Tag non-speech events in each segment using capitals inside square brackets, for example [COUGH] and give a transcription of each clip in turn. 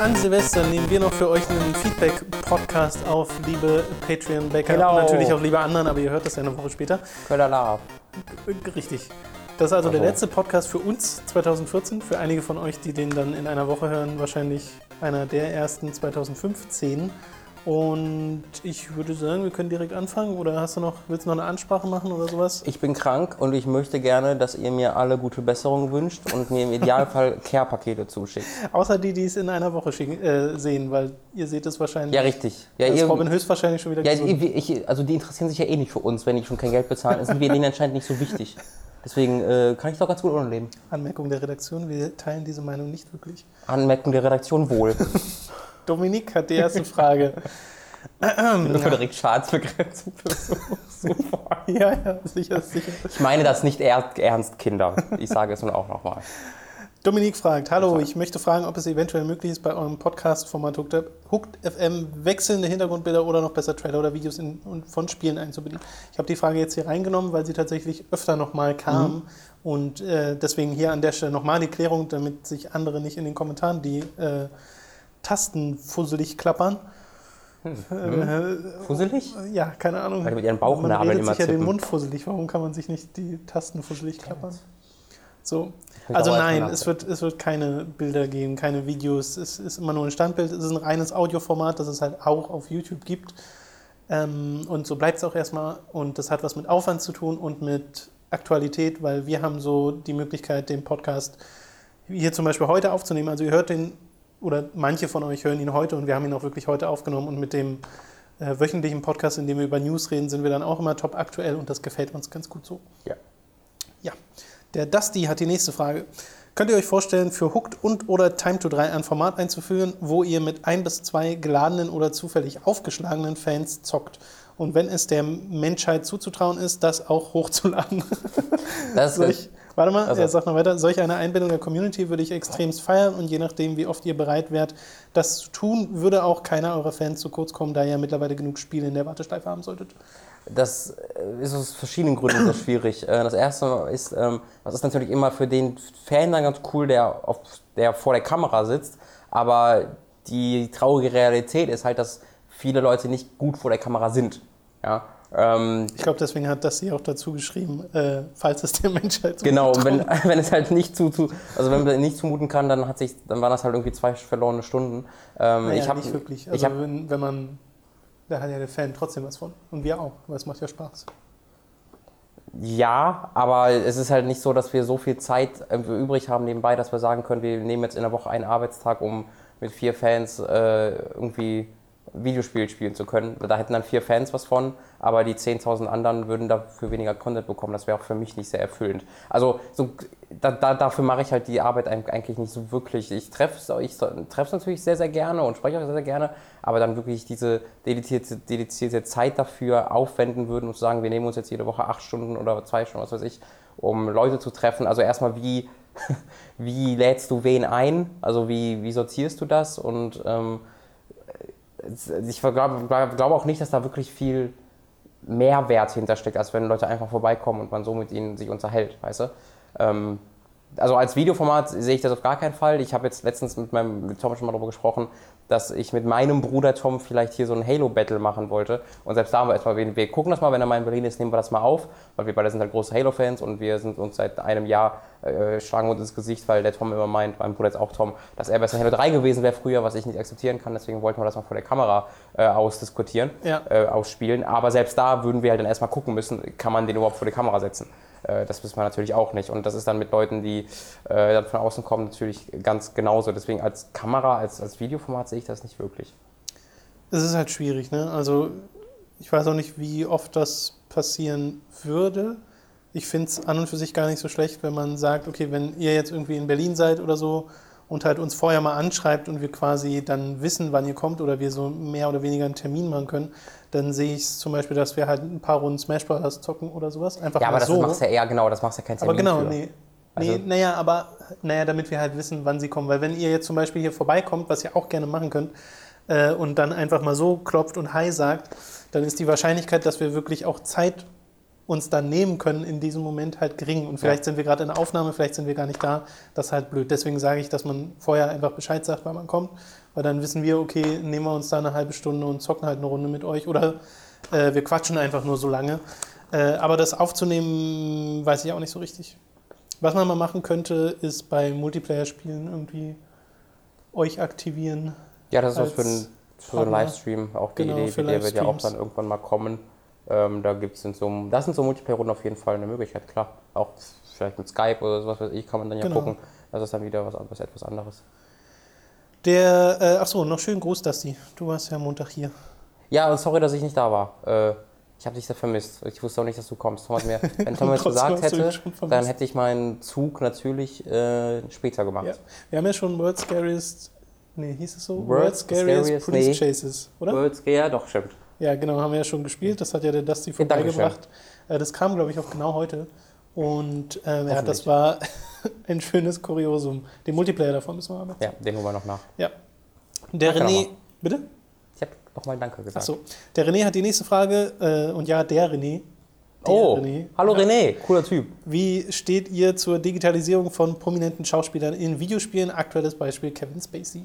An Silvester nehmen wir noch für euch einen Feedback-Podcast auf, liebe Patreon-Backer Genau. und natürlich auch liebe anderen, aber ihr hört das ja eine Woche später. Köderla. Richtig. Das ist also der Also. letzte Podcast für uns 2014. Für einige von euch, die den dann in einer Woche hören, wahrscheinlich einer der ersten 2015. Und ich würde sagen, wir können direkt anfangen. Oder hast du noch, willst du noch eine Ansprache machen oder sowas? Ich bin krank und ich möchte gerne, dass ihr mir alle gute Besserung wünscht und mir im Idealfall [LAUGHS] Care-Pakete zuschickt. Außer die, die es in einer Woche schicken, äh, sehen, weil ihr seht es wahrscheinlich. Ja, richtig. Ja, ihr, Robin höchstwahrscheinlich schon wieder ja ich, also die interessieren sich ja eh nicht für uns, wenn die schon kein Geld bezahlen. Dann sind wir denen anscheinend nicht so wichtig. Deswegen äh, kann ich doch ganz gut ohne leben. Anmerkung der Redaktion, wir teilen diese Meinung nicht wirklich. Anmerkung der Redaktion wohl. [LAUGHS] Dominik hat die erste Frage. Frederik Schatz Begrenzung für so, so ja, ja, sicher, sicher. Ich meine das nicht er- ernst, Kinder. Ich sage es nun auch nochmal. Dominik fragt, hallo, ich möchte fragen, ob es eventuell möglich ist, bei eurem Podcast-Format Hooked, FM wechselnde Hintergrundbilder oder noch besser Trailer oder Videos in, von Spielen einzubinden. Ich habe die Frage jetzt hier reingenommen, weil sie tatsächlich öfter nochmal kam und äh, deswegen hier an der Stelle nochmal die Klärung, damit sich andere nicht in den Kommentaren die äh, Tasten fusselig klappern. Äh, Fusselig? ja, keine Ahnung. Weil mit ihren man Bauchnabeln redet immer sich ja den tippen. Mund fusselig. Warum kann man sich nicht die Tasten fusselig klappern? So. Also nein, es wird, es wird keine Bilder geben, keine Videos. Es ist immer nur ein Standbild. Es ist ein reines Audioformat, das es halt auch auf YouTube gibt. Ähm, und so bleibt es auch erstmal. Und das hat was mit Aufwand zu tun und mit Aktualität, weil wir haben so die Möglichkeit, den Podcast hier zum Beispiel heute aufzunehmen. Also ihr hört den, oder manche von euch hören ihn heute und wir haben ihn auch wirklich heute aufgenommen. Und mit dem äh, wöchentlichen Podcast, in dem wir über News reden, sind wir dann auch immer top aktuell und das gefällt uns ganz gut so. Ja. Ja, der Dusty hat die nächste Frage. Könnt ihr euch vorstellen, für Hooked und oder Time to 3 ein Format einzuführen, wo ihr mit ein bis zwei geladenen oder zufällig aufgeschlagenen Fans zockt? Und wenn es der Menschheit zuzutrauen ist, das auch hochzuladen. Das [LAUGHS] ist, warte mal, Also- er sagt noch weiter. Solch eine Einbindung der Community würde ich extremst feiern und je nachdem, wie oft ihr bereit wärt, das zu tun, würde auch keiner eurer Fans zu kurz kommen, da ihr mittlerweile genug Spiele in der Warteschleife haben solltet. das äh, ist aus verschiedenen Gründen so schwierig. Äh, Das erste ist, ähm, das ist natürlich immer für den Fan dann ganz cool, der, auf, der vor der Kamera sitzt, aber die traurige Realität ist halt, dass viele Leute nicht gut vor der Kamera sind. Ja? Ähm, Ich glaube, deswegen hat das sie auch dazu geschrieben, äh, falls es der [LAUGHS] Menschheit Genau, und zuzutrauen wenn, [LAUGHS] wenn es halt nicht zu, zu also wenn man nicht zumuten kann, dann hat sich, dann waren das halt irgendwie zwei verlorene Stunden. Ähm, Naja, ich habe nicht wirklich. ich Also hab, wenn, wenn man, da hat ja der Fan trotzdem was von. Und wir auch, weil es macht ja Spaß. ja, aber es ist halt nicht so, dass wir so viel Zeit übrig haben nebenbei, dass wir sagen können, wir nehmen jetzt in der Woche einen Arbeitstag, um mit vier Fans äh, irgendwie Videospiel spielen zu können. Da hätten dann vier Fans was von, aber die 10.000 anderen würden dafür weniger Content bekommen. Das wäre auch für mich nicht sehr erfüllend. Also so, da, da, dafür mache ich halt die Arbeit eig- eigentlich nicht so wirklich. Ich treffe es ich treff's natürlich sehr, sehr gerne und spreche auch sehr, sehr gerne, aber dann wirklich diese dedizierte, dedizierte Zeit dafür aufwenden würden und zu sagen, wir nehmen uns jetzt jede Woche acht Stunden oder zwei Stunden, was weiß ich, um Leute zu treffen. Also erstmal, wie, [LAUGHS] wie lädst du wen ein? Also wie, wie sortierst du das? Und ähm, ich glaube glaub auch nicht, dass da wirklich viel Mehrwert hintersteckt, als wenn Leute einfach vorbeikommen und man so mit ihnen sich unterhält, weißt du? Ähm, also als Videoformat sehe ich das auf gar keinen Fall. Ich habe jetzt letztens mit meinem mit Tom schon mal darüber gesprochen, dass ich mit meinem Bruder Tom vielleicht hier so ein Halo-Battle machen wollte. Und selbst da haben wir erstmal, wir, wir gucken das mal, wenn er mal in Berlin ist, nehmen wir das mal auf, weil wir beide sind halt große Halo-Fans und wir sind uns seit einem Jahr äh, schlagen uns ins Gesicht, weil der Tom immer meint, mein Bruder jetzt auch Tom, dass er besser Halo 3 gewesen wäre früher, was ich nicht akzeptieren kann. Deswegen wollten wir das mal vor der Kamera äh, ausdiskutieren, Ja. äh, ausspielen. Aber selbst da würden wir halt dann erstmal gucken müssen, kann man den überhaupt vor die Kamera setzen. Äh, das wissen wir natürlich auch nicht. Und das ist dann mit Leuten, die äh, dann von außen kommen, natürlich ganz genauso. Deswegen als Kamera, als, als Videoformat sehe ich das nicht wirklich. Es ist halt schwierig, ne? Also ich weiß auch nicht, wie oft das passieren würde. Ich finde es an und für sich gar nicht so schlecht, wenn man sagt, okay, wenn ihr jetzt irgendwie in Berlin seid oder so und halt uns vorher mal anschreibt und wir quasi dann wissen, wann ihr kommt oder wir so mehr oder weniger einen Termin machen können, dann sehe ich zum Beispiel, dass wir halt ein paar Runden Smash Bros. zocken oder sowas. Einfach Ja, mal aber das so. machst ja eher, genau, das machst ja kein aber Termin genau, für. nee. Also- nee, naja, aber naja, damit wir halt wissen, wann sie kommen. Weil wenn ihr jetzt zum Beispiel hier vorbeikommt, was ihr auch gerne machen könnt, äh, und dann einfach mal so klopft und Hi sagt, dann ist die Wahrscheinlichkeit, dass wir wirklich auch Zeit uns dann nehmen können in diesem Moment halt gering. Und vielleicht sind wir gerade in der Aufnahme, vielleicht sind wir gar nicht da. Das ist halt blöd. Deswegen sage ich, dass man vorher einfach Bescheid sagt, wann man kommt. Weil dann wissen wir, okay, nehmen wir uns da eine halbe Stunde und zocken halt eine Runde mit euch. Oder äh, wir quatschen einfach nur so lange. Äh, aber das aufzunehmen, weiß ich auch nicht so richtig. Was man mal machen könnte, ist bei Multiplayer-Spielen irgendwie euch aktivieren. Ja, das ist was für, ein, für so einen. Livestream. Auch die Genau, Idee, der wird ja auch Livestreams. dann irgendwann mal kommen. Ähm, da gibt's in so, das sind so Multiplayer-Runden auf jeden Fall eine Möglichkeit, klar. Auch vielleicht mit Skype oder sowas weiß ich, kann man dann ja Genau. gucken. Das ist dann wieder was, was etwas anderes. Der, äh, achso, noch schönen Gruß, Dusty. Du warst ja Montag hier. Ja, und sorry, dass ich nicht da war. Äh, ich habe dich sehr vermisst. Ich wusste auch nicht, dass du kommst. Tom mir, [LAUGHS] wenn Tom Trotzdem gesagt hätte, dann hätte ich meinen Zug natürlich äh, später gemacht. Ja. Wir haben ja schon World's Scariest, nee, hieß es so? World's Scariest, Police nee. Chases, oder? Worlds, ja, doch, stimmt. Ja, genau, haben wir ja schon gespielt. Das hat ja der Dusty Ja, vorbeigebracht. Äh, das kam, glaube ich, auch genau heute. Und ähm, ja, das war [LAUGHS] ein schönes Kuriosum. Den Multiplayer davon müssen wir aber. Ja, den holen wir noch nach. Ja. Der Danke René, bitte? Ich habe nochmal Danke gesagt. Achso. Der René hat die nächste Frage. Äh, und ja, der René. Der Oh, René. hallo René, cooler Typ. Wie steht ihr zur Digitalisierung von prominenten Schauspielern in Videospielen? Aktuelles Beispiel Kevin Spacey.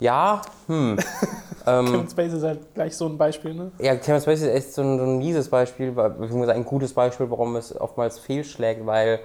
Ja, hm. [LAUGHS] ähm, Kevin Spacey ist halt gleich so ein Beispiel, ne? ja, Kevin Spacey ist echt so ein, so ein mieses Beispiel, beziehungsweise ein gutes Beispiel, warum es oftmals fehlschlägt, weil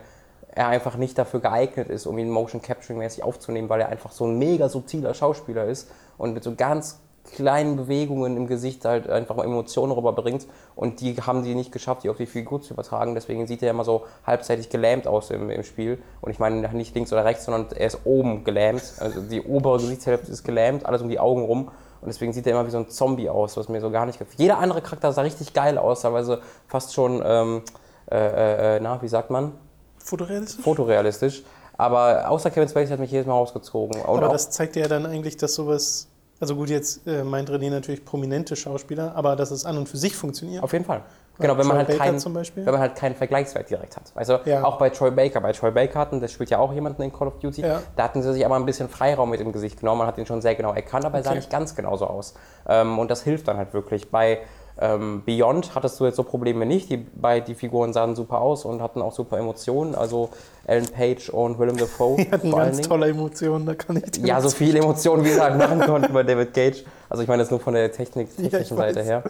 er einfach nicht dafür geeignet ist, um ihn Motion Capturing mäßig aufzunehmen, weil er einfach so ein mega subtiler Schauspieler ist und mit so ganz kleinen Bewegungen im Gesicht halt einfach mal Emotionen rüberbringt und die haben die nicht geschafft, die auf die Figur zu übertragen. Deswegen sieht er immer so halbseitig gelähmt aus im, im Spiel. Und ich meine nicht links oder rechts, sondern er ist oben gelähmt. Also die obere Gesichtshälfte ist gelähmt, alles um die Augen rum. Und deswegen sieht er immer wie so ein Zombie aus, was mir so gar nicht gefällt. Jeder andere Charakter sah richtig geil aus, teilweise fast schon, ähm, äh, äh, na, wie sagt man? Fotorealistisch? Fotorealistisch. Aber außer Kevin Spacey hat mich jedes Mal rausgezogen. Und Aber das zeigt ja dann eigentlich, dass sowas. Also gut, jetzt äh, meint René natürlich prominente Schauspieler, aber dass es an und für sich funktioniert. Auf jeden Fall. Genau, wenn Troy man, halt Baker keinen, zum Beispiel? wenn man halt keinen Vergleichswert direkt hat. Also Ja. auch bei Troy Baker. Bei Troy Baker hatten, das spielt ja auch jemanden in Call of Duty, Ja. da hatten sie sich aber ein bisschen Freiraum mit dem Gesicht genommen. Man hat ihn schon sehr genau erkannt, aber er sah Okay. nicht ganz genauso aus. Ähm, und das hilft dann halt wirklich. Bei ähm, Beyond hattest du jetzt so Probleme nicht. Die, bei, die Figuren sahen super aus und hatten auch super Emotionen. Also Ellen Page und Willem Dafoe [LAUGHS] Die hatten ganz Dingen. tolle Emotionen, da kann ich dir Ja, so viele Emotionen, wie sie halt machen [LAUGHS] konnten bei David Cage. Also ich meine das nur von der Technik, Ja, technischen Seite weiß. her.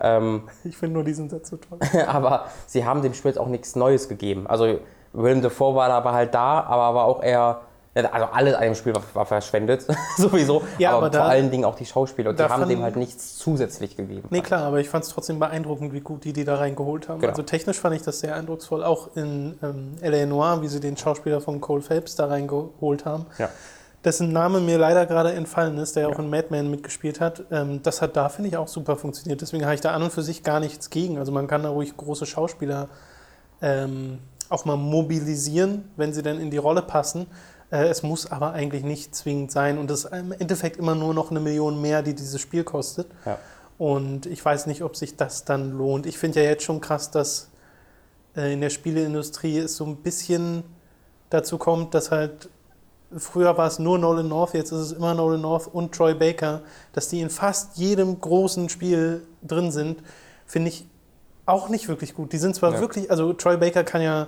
Ähm, [LAUGHS] Ich finde nur diesen Satz so toll. aber sie haben dem Spiel jetzt auch nichts Neues gegeben. Also Willem Dafoe war aber halt da, aber war auch eher, also alles an dem Spiel war, war verschwendet, [LAUGHS] sowieso, Ja, aber, aber da- vor allen Dingen auch die Schauspieler. Und die haben dem halt nichts zusätzlich gegeben. Nee, klar, aber ich fand es trotzdem beeindruckend, wie gut die die da reingeholt haben. Genau. Also technisch fand ich das sehr eindrucksvoll. Auch in ähm, L.A. Noir, wie sie den Schauspieler von Cole Phelps da reingeholt haben. Ja. Dessen Name mir leider gerade entfallen ist, der auch in Mad Men mitgespielt hat. Ähm, das hat da, finde ich, auch super funktioniert. Deswegen habe ich da an und für sich gar nichts gegen. Also man kann da ruhig große Schauspieler ähm, auch mal mobilisieren, wenn sie dann in die Rolle passen. Äh, es muss aber eigentlich nicht zwingend sein. Und das ist im Endeffekt immer nur noch eine Million mehr, die dieses Spiel kostet. Ja. Und ich weiß nicht, ob sich das dann lohnt. Ich finde ja jetzt schon krass, dass äh, in der Spieleindustrie es so ein bisschen dazu kommt, dass halt früher war es nur Nolan North, jetzt ist es immer Nolan North und Troy Baker, dass die in fast jedem großen Spiel drin sind, finde ich auch nicht wirklich gut. Die sind zwar Ja. wirklich, also Troy Baker kann ja,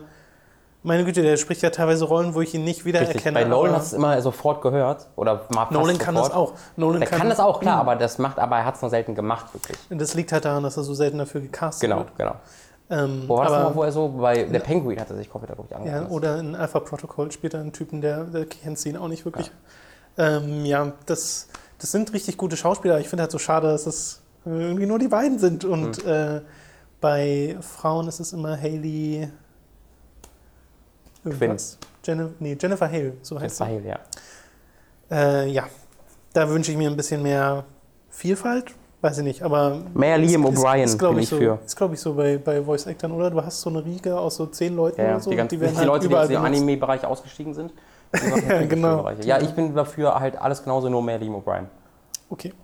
meine Güte, der spricht ja teilweise Rollen, wo ich ihn nicht wiedererkenne. Bei Nolan hast du es immer sofort gehört. Oder mal Nolan kann das auch. Nolan Der kann das auch, klar, aber das macht, aber er hat es noch selten gemacht, wirklich. Das liegt halt daran, dass er so selten dafür gecastet Genau, wird. genau. Ähm, Wo war das aber- nochmal, wo er so, bei der Penguin hat er sich komplett, glaube ich, Ja, angepasst. oder in Alpha Protocol spielt er einen Typen, der, der kennt ihn auch nicht wirklich. Ja, ähm, ja das, das sind richtig gute Schauspieler. Ich finde halt so schade, dass es irgendwie nur die beiden sind. Und Hm. äh, bei Frauen ist es immer Haley. Irgendwas. Jennifer, nee, Jennifer Hale, so heißt Das sie. Hale, ja. Äh, ja, da wünsche ich mir ein bisschen mehr Vielfalt. Weiß ich nicht, aber. Mehr Liam O'Brien bin ich so, für. Ist, glaube ich, so bei, bei Voice-Actern, oder? Du hast so eine Riege aus so zehn Leuten Ja, oder so. die, ganzen, die, werden halt Leute, die aus dem. Anime-Bereich ausgestiegen sind, Die [LAUGHS] Ja, genau. Ja, ich bin dafür halt alles genauso, nur mehr Liam O'Brien. Okay.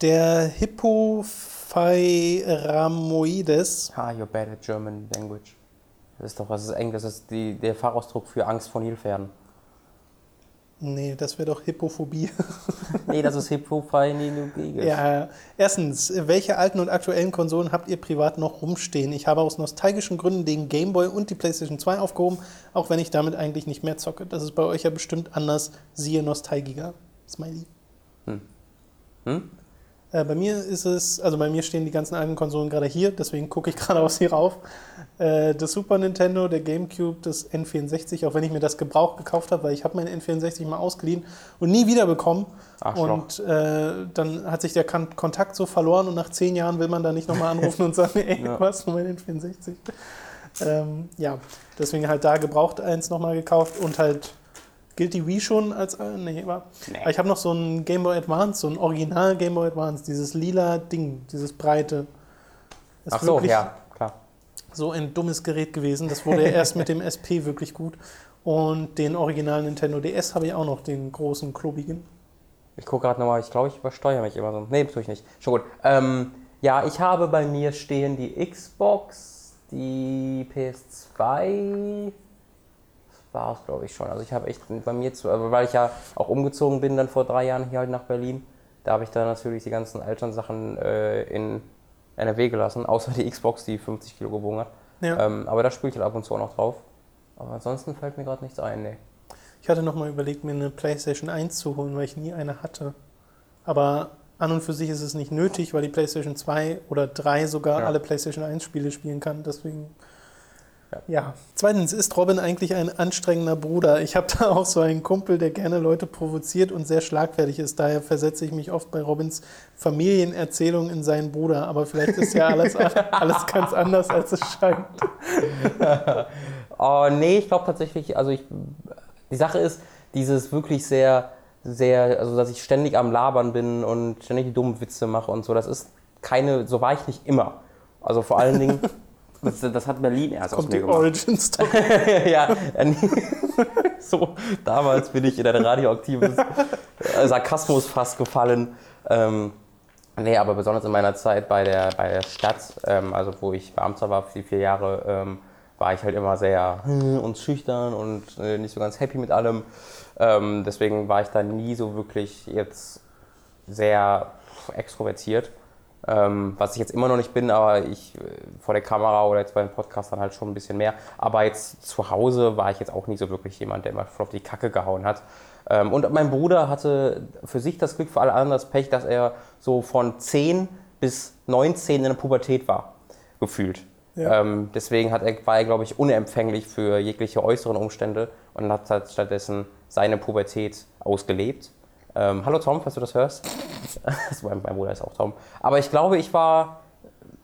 Der Hippophairamoides. Ha, you're bad at German language. Das ist doch, das ist eng, das ist die, der Fachausdruck für Angst vor Nilpferden. Nee, das wäre doch Hippophobie. [LAUGHS] Nee, das ist Hippophainilogisch. ja, erstens, welche alten und aktuellen Konsolen habt ihr privat noch rumstehen? Ich habe aus nostalgischen Gründen den Game Boy und die PlayStation 2 aufgehoben, auch wenn ich damit eigentlich nicht mehr zocke. Das ist bei euch ja bestimmt anders. Siehe Nostalgiker. Smiley. Hm. Hm? Äh, bei mir ist es, also bei mir stehen die ganzen alten Konsolen gerade hier, deswegen gucke ich [LAUGHS] gerade aus hier rauf. Äh, das Super Nintendo, der GameCube, das N64, auch wenn ich mir das Gebrauch gekauft habe, weil ich habe mein N64 mal ausgeliehen und nie wiederbekommen. Arschloch. Und äh, dann hat sich der Kan Kontakt so verloren und nach zehn Jahren will man da nicht nochmal anrufen und sagen, [LAUGHS] ey, Ja. was mein N64? Ähm, ja, deswegen halt da gebraucht eins nochmal gekauft und halt gilt die Wii schon als, äh, nee, war, Nee. ich habe noch so ein Game Boy Advance, so ein Original Game Boy Advance, dieses lila Ding, dieses breite. Ist Ach so, wirklich ja, klar. so ein dummes Gerät gewesen. Das wurde ja erst mit dem SP wirklich gut. Und den Original Nintendo DS habe ich auch noch, den großen, klobigen. Ich gucke gerade nochmal, ich glaube, ich übersteuere mich immer so. Nee, tue ich nicht. Schon gut. Ähm, ja, ich habe bei mir stehen die Xbox, die PS2. War es, glaube ich, schon. Also ich habe echt bei mir zu, aber weil ich ja auch umgezogen bin dann vor drei Jahren hier halt nach Berlin, da habe ich dann natürlich die ganzen alten Sachen äh, in NRW gelassen, außer die Xbox, die 50 Kilo gewogen hat. Ja. Ähm, aber da spiele ich halt ab und zu auch noch drauf. Aber ansonsten fällt mir gerade nichts ein, nee. Ich hatte noch mal überlegt, mir eine PlayStation 1 zu holen, weil ich nie eine hatte. Aber an und für sich ist es nicht nötig, weil die PlayStation 2 oder 3 sogar Ja. alle PlayStation 1 Spiele spielen kann. Deswegen. Ja. Ja. Zweitens, ist Robin eigentlich ein anstrengender Bruder? Ich habe da auch so einen Kumpel, der gerne Leute provoziert und sehr schlagfertig ist. Daher versetze ich mich oft bei Robins Familienerzählung in seinen Bruder. Aber vielleicht ist ja alles, [LAUGHS] alles ganz anders, als es scheint. [LAUGHS] Oh, nee, ich glaube tatsächlich, also ich, die Sache ist, dieses wirklich sehr, sehr, also dass ich ständig am Labern bin und ständig die dummen Witze mache und so, das ist keine, so war ich nicht immer. Also vor allen Dingen, [LAUGHS] das, das hat Berlin erst aus Kommt mir die gemacht. Origin Story. [LAUGHS] ja, äh, [LAUGHS] so, damals bin ich in ein radioaktives äh, Sarkasmus fast gefallen. Ähm, nee, aber besonders in meiner Zeit bei der, bei der Stadt, ähm, also wo ich Beamter war für die vier Jahre, ähm, war ich halt immer sehr hm, und schüchtern und äh, nicht so ganz happy mit allem. Ähm, deswegen war ich da nie so wirklich jetzt sehr extrovertiert. Ähm, was ich jetzt immer noch nicht bin, aber ich äh, vor der Kamera oder jetzt bei den Podcastern halt schon ein bisschen mehr. Aber jetzt zu Hause war ich jetzt auch nicht so wirklich jemand, der immer voll auf die Kacke gehauen hat. Ähm, und mein Bruder hatte für sich das Glück, für alle anderen das Pech, dass er so von 10 bis 19 in der Pubertät war, gefühlt. Ja. Ähm, deswegen hat er, war er, glaube ich, unempfänglich für jegliche äußeren Umstände und hat halt stattdessen seine Pubertät ausgelebt. Ähm, hallo Tom, falls du das hörst. [LAUGHS] Also mein, mein Bruder ist auch Tom. Aber ich glaube, ich war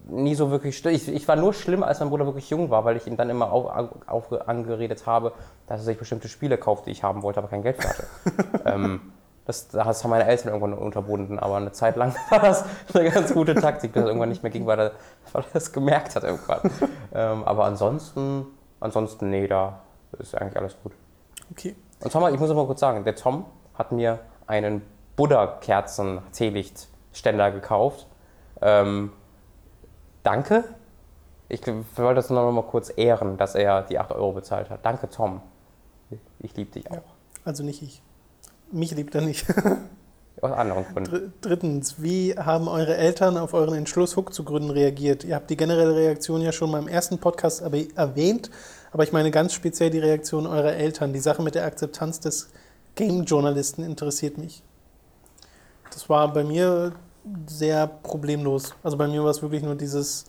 nie so wirklich schlimm. Ich, ich war nur schlimm, als mein Bruder wirklich jung war, weil ich ihm dann immer auf, auf, angeredet habe, dass er sich bestimmte Spiele kauft, die ich haben wollte, aber kein Geld für hatte. [LAUGHS] ähm, das, das haben meine Eltern irgendwann unterbunden, aber eine Zeit lang war das eine ganz gute Taktik, bis es irgendwann nicht mehr ging, weil er, weil er das gemerkt hat irgendwann. ähm, aber ansonsten, ansonsten, nee, da ist eigentlich alles gut. Okay. Und Tom, ich muss mal kurz sagen, der Tom hat mir einen Buddha-Kerzen-Teelichtständer gekauft. Ähm, danke. Ich wollte das noch mal kurz ehren, dass er die 8 Euro bezahlt hat. Danke, Tom. Ich liebe dich auch. Also nicht ich. Mich liebt er nicht. [LAUGHS] Aus anderen Gründen. Dr- Drittens, wie haben eure Eltern auf euren Entschluss, Hook zu gründen, reagiert? Ihr habt die generelle Reaktion ja schon mal im ersten Podcast erwähnt, aber ich meine ganz speziell die Reaktion eurer Eltern. Die Sache mit der Akzeptanz des Game-Journalisten interessiert mich. Das war bei mir sehr problemlos. Also bei mir war es wirklich nur dieses,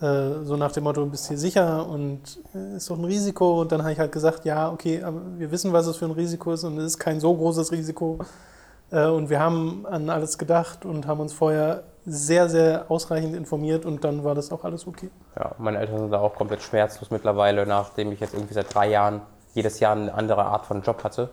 äh, so nach dem Motto, bist hier sicher und äh, ist doch ein Risiko. Und dann habe ich halt gesagt, ja, okay, aber wir wissen, was es für ein Risiko ist und es ist kein so großes Risiko. Äh, Und wir haben an alles gedacht und haben uns vorher sehr, sehr ausreichend informiert und dann war das auch alles okay. Ja, meine Eltern sind da auch komplett schmerzlos mittlerweile, nachdem ich jetzt irgendwie seit drei Jahren jedes Jahr eine andere Art von Job hatte.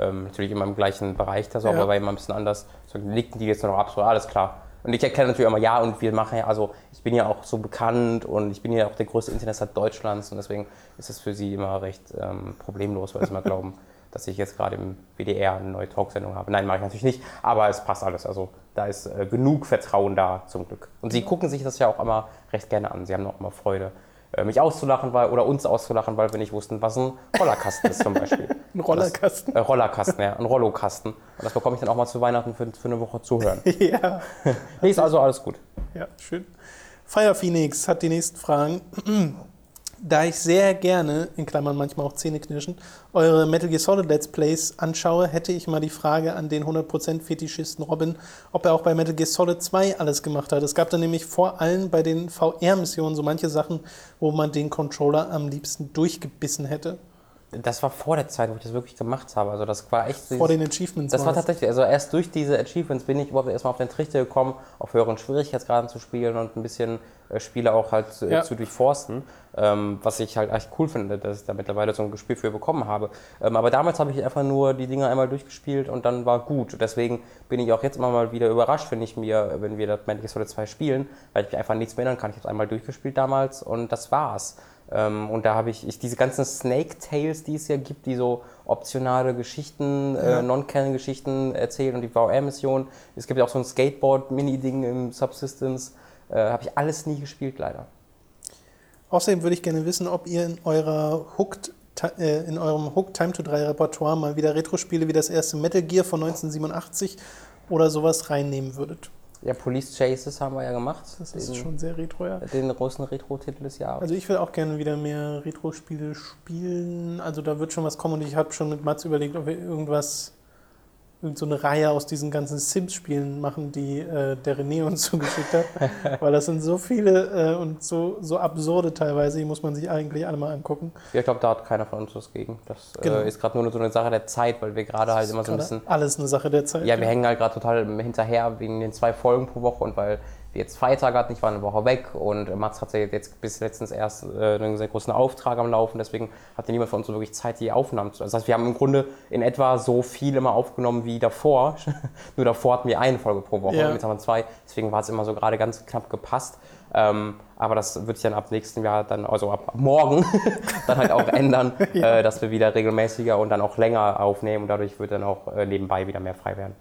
Ähm, natürlich immer im gleichen Bereich, das Ja. aber war immer ein bisschen anders. So legten die jetzt noch ab, so alles klar. Und ich erkläre natürlich immer, ja, und wir machen ja, also ich bin ja auch so bekannt und ich bin ja auch der größte Internetstar Deutschlands und deswegen ist es für sie immer recht ähm, problemlos, weil sie immer glauben, [LAUGHS] dass ich jetzt gerade im WDR eine neue Talksendung habe. Nein, mache ich natürlich nicht, aber es passt alles. Also da ist äh, genug Vertrauen da zum Glück. Und sie gucken sich das ja auch immer recht gerne an. Sie haben auch immer Freude, mich auszulachen weil, oder uns auszulachen, weil wir nicht wussten, was ein Rollerkasten ist zum Beispiel. [LAUGHS] Ein Rollerkasten? Das, äh, Rollerkasten, ja, ein Rollokasten. Und das bekomme ich dann auch mal zu Weihnachten für, für eine Woche zu hören. [LAUGHS] ja. nee, ist also alles gut. Ja, schön. Fire Phoenix hat die nächsten Fragen. Da ich sehr gerne, in Klammern manchmal auch Zähneknirschen, eure Metal Gear Solid Let's Plays anschaue, hätte ich mal die Frage an den 100% Fetischisten Robin, ob er auch bei Metal Gear Solid 2 alles gemacht hat. Es gab da nämlich vor allem bei den VR-Missionen so manche Sachen, wo man den Controller am liebsten durchgebissen hätte. Das war vor der Zeit, wo ich das wirklich gemacht habe. Also das war echt. Vor den Achievements. Das war tatsächlich, also erst durch diese Achievements bin ich überhaupt erstmal auf den Trichter gekommen, auf höheren Schwierigkeitsgraden zu spielen und ein bisschen äh, Spiele auch halt äh, ja. zu durchforsten. Ähm, was ich halt echt cool finde, dass ich da mittlerweile so ein Gespür für bekommen habe. Ähm, aber damals habe ich einfach nur die Dinge einmal durchgespielt und dann war gut. Deswegen bin ich auch jetzt immer mal wieder überrascht, wenn ich mir, wenn wir das Gear Solid 2 spielen, weil ich mich einfach nichts mehr erinnern kann. Ich habe es einmal durchgespielt damals und das war's. Ähm, und da habe ich, ich, diese ganzen Snake Tales, die es ja gibt, die so optionale Geschichten, äh, ja. äh, Non-Canon-Geschichten erzählen und die VR-Mission. Es gibt ja auch so ein Skateboard-Mini-Ding im Subsistence. Äh, habe ich alles nie gespielt, leider. Außerdem würde ich gerne wissen, ob ihr in eurer Hooked äh, in eurem Hook Time to 3 Repertoire mal wieder Retro-Spiele wie das erste Metal Gear von 1987 oder sowas reinnehmen würdet. Ja, Police Chases haben wir ja gemacht. Das ist den, schon sehr retro, ja. Den großen Retro-Titel des Jahres. Also ich will auch gerne wieder mehr Retro-Spiele spielen. Also da wird schon was kommen und ich habe schon mit Mats überlegt, ob wir irgendwas so eine Reihe aus diesen ganzen Sims-Spielen machen, die äh, der René uns [LAUGHS] zugeschickt hat. Weil das sind so viele äh, und so, so absurde teilweise, die muss man sich eigentlich alle mal angucken. Ja, ich glaube, da hat keiner von uns was gegen. Das äh, genau. äh, ist gerade nur so eine Sache der Zeit, weil wir gerade halt immer so ein bisschen. Alles eine Sache der Zeit. Ja, wir ja. hängen halt gerade total hinterher wegen den zwei Folgen pro Woche und weil jetzt Feiertag hatten, ich war eine Woche weg und Mats hatte jetzt bis letztens erst äh, einen sehr großen Auftrag am Laufen, deswegen hatte niemand von uns so wirklich Zeit, die Aufnahmen zu. Das heißt, wir haben im Grunde in etwa so viel immer aufgenommen wie davor, [LAUGHS] nur davor hatten wir eine Folge pro Woche, ja. jetzt haben wir zwei, deswegen war es immer so gerade ganz knapp gepasst. Ähm, aber das wird sich dann ab nächsten Jahr dann, also ab morgen, [LAUGHS] dann halt auch ändern, [LAUGHS] ja. äh, dass wir wieder regelmäßiger und dann auch länger aufnehmen und dadurch wird dann auch äh, nebenbei wieder mehr frei werden.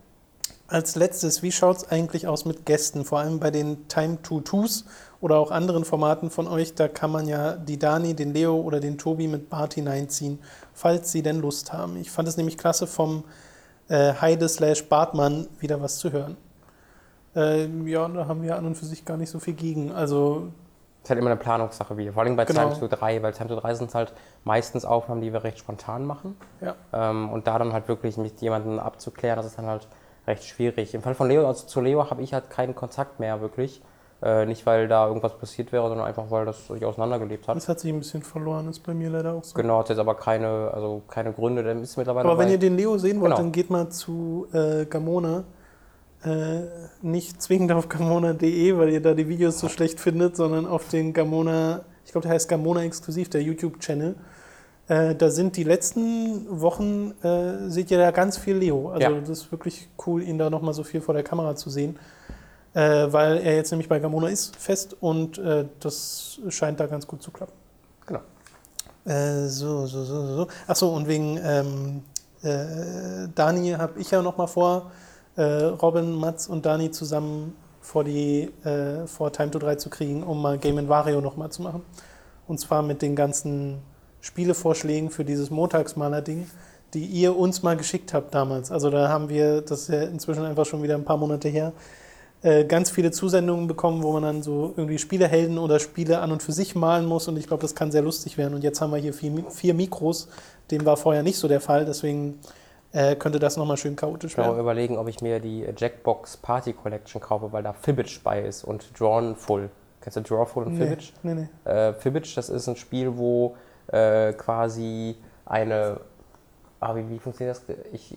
Als letztes, wie schaut es eigentlich aus mit Gästen, vor allem bei den Time to Twos oder auch anderen Formaten von euch? Da kann man ja die Dani, den Leo oder den Tobi mit Bart hineinziehen, falls sie denn Lust haben. Ich fand es nämlich klasse, vom äh, Heide slash Bartmann wieder was zu hören. Äh, ja, da haben wir an und für sich gar nicht so viel gegen. Also das ist halt immer eine Planungssache wieder. Vor allem bei genau. Time to 3, weil Time to 3 sind halt meistens Aufnahmen, die wir recht spontan machen. Ja. Ähm, und da dann halt wirklich mit jemandem abzuklären, das ist dann halt recht schwierig. Im Fall von Leo, also zu Leo habe ich halt keinen Kontakt mehr wirklich. Äh, nicht, weil da irgendwas passiert wäre, sondern einfach, weil das sich auseinandergelebt hat. Das hat sich ein bisschen verloren, ist bei mir leider auch so. Genau, hat jetzt aber keine, also keine Gründe, dann ist mittlerweile. Aber wenn ihr den Leo sehen wollt, genau. dann geht mal zu äh, Gamona. Äh, nicht zwingend auf gamona.de, weil ihr da die Videos so schlecht findet, sondern auf den Gamona, ich glaube, der heißt Gamona Exklusiv, der YouTube-Channel. Äh, da sind die letzten Wochen, äh, seht ihr da ganz viel Leo. Also ja. das ist wirklich cool, ihn da nochmal so viel vor der Kamera zu sehen. Äh, weil er jetzt nämlich bei Gamona ist fest und äh, das scheint da ganz gut zu klappen. Genau. Äh, so, so, so, so. Achso, und wegen ähm, äh, Dani habe ich ja nochmal vor, Robin, Mats und Dani zusammen vor, die, vor Time to 3 zu kriegen, um mal Game Vario nochmal zu machen. Und zwar mit den ganzen Spielevorschlägen für dieses Montagsmaler-Ding, die ihr uns mal geschickt habt damals. Also da haben wir, das ist ja inzwischen einfach schon wieder ein paar Monate her, äh, ganz viele Zusendungen bekommen, wo man dann so irgendwie Spielehelden oder Spiele an und für sich malen muss. Und ich glaube, das kann sehr lustig werden. Und jetzt haben wir hier vier, vier Mikros. Dem war vorher nicht so der Fall. Deswegen äh, könnte das nochmal schön chaotisch ich werden. Ich kann überlegen, ob ich mir die Jackbox Party Collection kaufe, weil da Fibbage bei ist und Drawn Full. Kennst du Drawful und Fibbage? Nee, nee, nee. Äh, Fibbage, das ist ein Spiel, wo äh, quasi eine. Ah, wie, wie, funktioniert das? Ich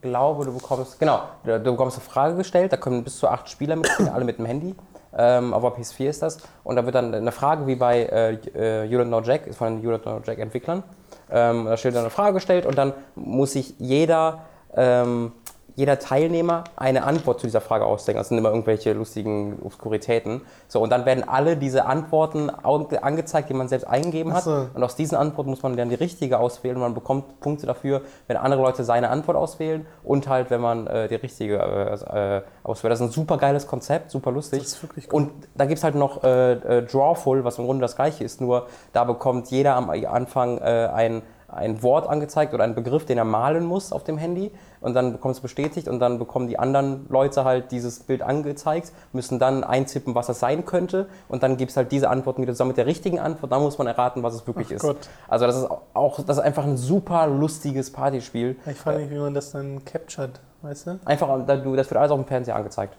glaube, du bekommst. Genau, du, bekommst eine Frage gestellt, da können bis zu acht Spieler mitspielen, alle mit dem Handy. Ähm, auf PS4 ist das. Und da wird dann eine Frage wie bei äh, äh You Don't Know Jack, ist von den You Don't Know Jack Entwicklern. Ähm, da steht dann eine Frage gestellt und dann muss sich jeder, ähm, jeder Teilnehmer eine Antwort zu dieser Frage ausdenkt. Das sind immer irgendwelche lustigen Obskuritäten. So, und dann werden alle diese Antworten angezeigt, die man selbst eingegeben hat. So. Und aus diesen Antworten muss man dann die richtige auswählen. Und man bekommt Punkte dafür, wenn andere Leute seine Antwort auswählen und halt, wenn man äh, die richtige äh, äh, auswählt. Das ist ein super geiles Konzept, super lustig. Das ist wirklich cool. Und da gibt es halt noch äh, äh, Drawful, was im Grunde das gleiche ist, nur da bekommt jeder am Anfang äh, ein, ein Wort angezeigt oder einen Begriff, den er malen muss auf dem Handy und dann bekommt es bestätigt und dann bekommen die anderen Leute halt dieses Bild angezeigt, müssen dann eintippen, was das sein könnte und dann gibt es halt diese Antworten wieder zusammen mit der richtigen Antwort, dann muss man erraten, was es wirklich Ach ist. Gott. Also das ist auch, das ist einfach ein super lustiges Partyspiel. Ich frage mich, wie man das dann captured, weißt du? Einfach, da du- das wird alles auf dem Fernseher angezeigt.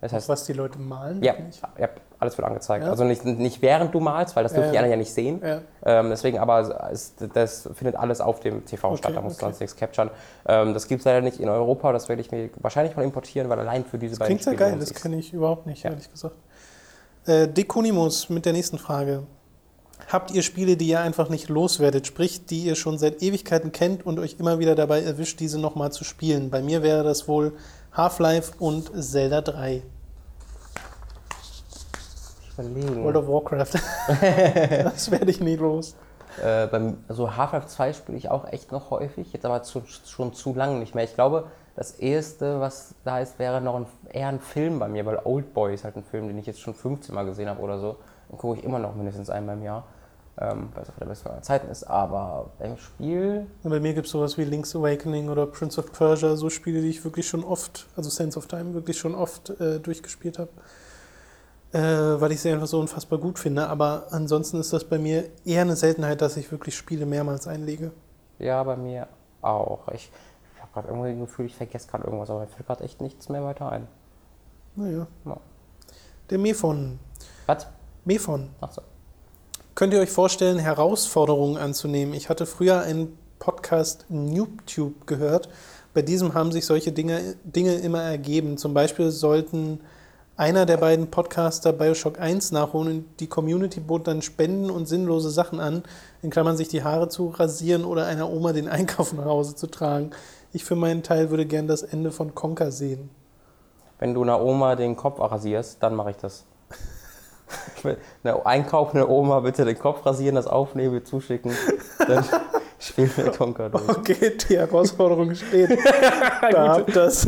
Das heißt, Was die Leute malen? ja, Nicht? ja, alles wird angezeigt. Ja? Also nicht, nicht während du malst, weil das Ja, dürfen die ja. anderen ja nicht sehen. Ja. Ähm, deswegen aber, es, das findet alles auf dem TV statt, Okay, da musst du okay. sonst nichts capturen. Ähm, das gibt es leider nicht in Europa, das werde ich mir wahrscheinlich mal importieren, weil allein für diese beiden Klingt Spiele geil, lohnt das kenne ich überhaupt nicht, Ja. ehrlich gesagt. Äh, Dekunimus mit der nächsten Frage. Habt ihr Spiele, die ihr einfach nicht loswerdet, sprich, die ihr schon seit Ewigkeiten kennt und euch immer wieder dabei erwischt, diese nochmal zu spielen? Bei mir wäre das wohl Half-Life und Zelda 3. Überlegen. World of Warcraft. [LAUGHS] das werde ich nie los. Äh, beim, also Half-Life 2 spiele ich auch echt noch häufig, jetzt aber zu, schon zu lange nicht mehr. Ich glaube, das erste, was da ist, wäre noch ein, eher ein Film bei mir, weil Old Boy ist halt ein Film, den ich jetzt schon 15 Mal gesehen habe oder so. Den gucke ich immer noch mindestens einmal im Jahr, ähm, weil es auf der besten aller Zeiten ist. Aber beim Spiel, Und bei mir gibt es sowas wie Link's Awakening oder Prince of Persia, so Spiele, die ich wirklich schon oft, also Sense of Time, wirklich schon oft äh, durchgespielt habe. Äh, weil ich sie einfach so unfassbar gut finde. Aber ansonsten ist das bei mir eher eine Seltenheit, dass ich wirklich Spiele mehrmals einlege. ja, bei mir auch. Ich, ich habe gerade irgendwie das Gefühl, ich vergesse gerade irgendwas, aber mir fällt gerade echt nichts mehr weiter ein. Naja. Ja. Der Mephon. Was? Mephon. Ach so. Könnt ihr euch vorstellen, Herausforderungen anzunehmen? Ich hatte früher einen Podcast NoobTube gehört. Bei diesem haben sich solche Dinge, Dinge immer ergeben. Zum Beispiel sollten einer der beiden Podcaster Bioshock 1 nachholen und die Community bot dann Spenden und sinnlose Sachen an, in Klammern sich die Haare zu rasieren oder einer Oma den Einkauf nach Hause zu tragen. Ich für meinen Teil würde gern das Ende von Conker sehen. Wenn du einer Oma den Kopf rasierst, dann mache ich das. [LAUGHS] eine Einkauf, eine Oma, bitte den Kopf rasieren, das aufnehmen, zuschicken. Dann [LAUGHS] spielen wir Conker durch. Okay, die Herausforderung steht. [LAUGHS] da habt das.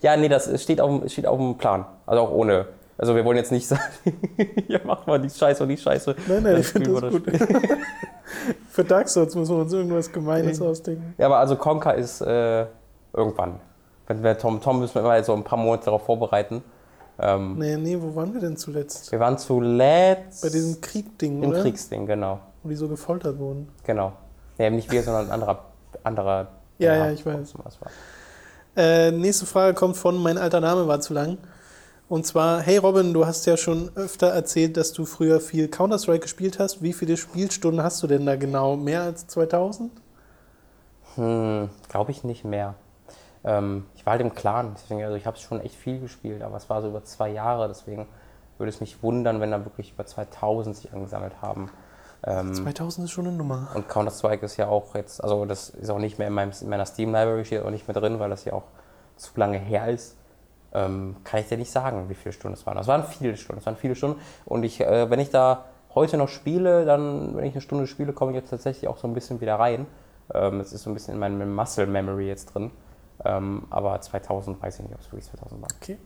Ja, nee, das steht auf, dem- steht auf dem Plan. Also auch ohne. Also wir wollen jetzt nicht sagen, [LAUGHS] ja, mach mal die Scheiße und die Scheiße. Nein, nein, ich finde das gut. [LAUGHS] Für Dark Souls müssen wir uns irgendwas Gemeines ausdenken. Ja, aber also Conker ist äh, irgendwann. Wenn wir Tom Tom müssen wir immer so ein paar Monate darauf vorbereiten. Ähm, Nee, nee, wo waren wir denn zuletzt? Wir waren zuletzt Bei diesem Kriegding, im oder? Kriegsding, genau. Wo die so gefoltert wurden. Genau. Nee, nicht wir, sondern ein anderer. anderer Ja, ja, ich weiß. was war. Äh, nächste Frage kommt von Mein alter Name war zu lang. Und zwar, hey Robin, du hast ja schon öfter erzählt, dass du früher viel Counter-Strike gespielt hast. Wie viele Spielstunden hast du denn da genau? Mehr als 2000? Hm, glaube ich nicht mehr. Ähm, ich war halt im Clan, deswegen, also ich habe schon echt viel gespielt, aber es war so über zwei Jahre, deswegen würde es mich wundern, wenn da wirklich über 2000 sich angesammelt haben. Ähm, 2000 ist schon eine Nummer. und Counter-Strike ist ja auch jetzt, also das ist auch nicht mehr in, meinem, in meiner Steam-Library, steht auch nicht mehr drin, weil das ja auch zu lange her ist. Ähm, kann ich dir nicht sagen, wie viele Stunden es waren. Es waren viele Stunden, es waren viele Stunden. Und ich, äh, wenn ich da heute noch spiele, dann, wenn ich eine Stunde spiele, komme ich jetzt tatsächlich auch so ein bisschen wieder rein. Ähm, es ist so ein bisschen in meinem Muscle Memory jetzt drin. Ähm, aber 2000 weiß ich nicht, ob es wirklich 2000 war. Okay.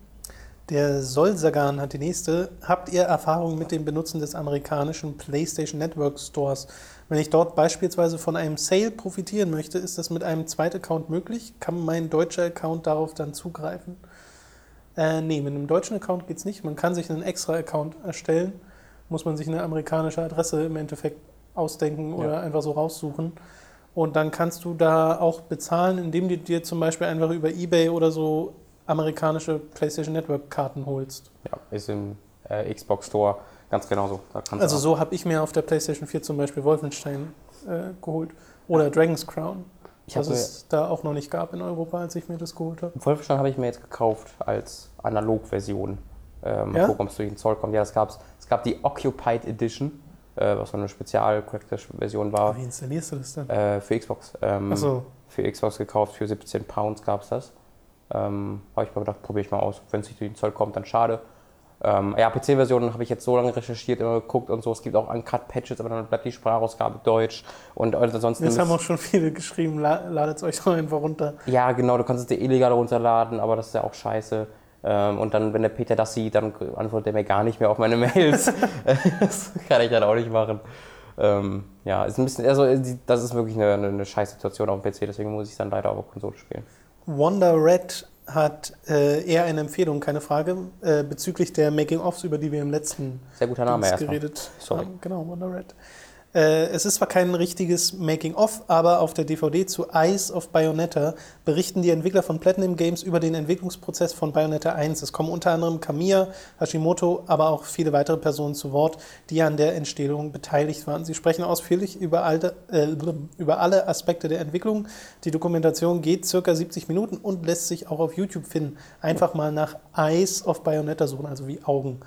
Der Solsagan hat die nächste. Habt ihr Erfahrung mit dem Benutzen des amerikanischen PlayStation Network Stores? Wenn ich dort beispielsweise von einem Sale profitieren möchte, ist das mit einem zweiten Account möglich? Kann mein deutscher Account darauf dann zugreifen? Äh, nee, mit einem deutschen Account geht es nicht. Man kann sich einen extra Account erstellen, muss man sich eine amerikanische Adresse im Endeffekt ausdenken oder Ja. einfach so raussuchen. Und dann kannst du da auch bezahlen, indem du dir zum Beispiel einfach über Ebay oder so amerikanische PlayStation Network Karten holst. Ja, ist im äh, Xbox Store ganz genauso. Also du so habe ich mir auf der PlayStation 4 zum Beispiel Wolfenstein äh, geholt. Oder Dragon's Crown. Ich was es da auch noch nicht gab in Europa, als ich mir das geholt habe. Wolfenstein habe ich mir jetzt gekauft als Analogversion. Ähm, Ja? ob es durch den Zoll kommt. Ja, das gab's. Es gab die Occupied Edition, äh, was so eine Spezial-Version war Wie installierst du das dann? äh, für Xbox. Ähm, Achso, Für Xbox gekauft, für 17 Pounds gab es das. Ähm, habe ich mir gedacht, probiere ich mal aus. Wenn es nicht durch den Zoll kommt, dann schade. Ähm, ja, PC-Versionen habe ich jetzt so lange recherchiert, immer geguckt und so. Es gibt auch Uncut-Patches, aber dann bleibt die Sprachausgabe Deutsch. Und ansonsten. Jetzt haben auch schon viele geschrieben, ladet es euch doch einfach runter. Ja, genau, du kannst es dir illegal runterladen, aber das ist ja auch scheiße. Ähm, und dann, wenn der Peter das sieht, dann antwortet er mir gar nicht mehr auf meine Mails. [LAUGHS] das kann ich dann auch nicht machen. Ähm, ja, ist ein bisschen, also das ist wirklich eine, eine scheiß Situation auf dem PC, deswegen muss ich dann leider auf der Konsole spielen. Wonder Red hat äh, eher eine Empfehlung, keine Frage, äh, bezüglich der Making-ofs, über die wir im letzten Sehr guter Name geredet haben. Genau, Wonder Red. Äh, es ist zwar kein richtiges Making-of, aber auf der DVD zu Eyes of Bayonetta berichten die Entwickler von Platinum Games über den Entwicklungsprozess von Bayonetta 1. Es kommen unter anderem Kamiya, Hashimoto, aber auch viele weitere Personen zu Wort, die an der Entstehung beteiligt waren. Sie sprechen ausführlich über, alte, äh, über alle Aspekte der Entwicklung. Die Dokumentation geht circa 70 Minuten und lässt sich auch auf YouTube finden. Einfach mal nach Eyes of Bayonetta suchen, also wie Augen.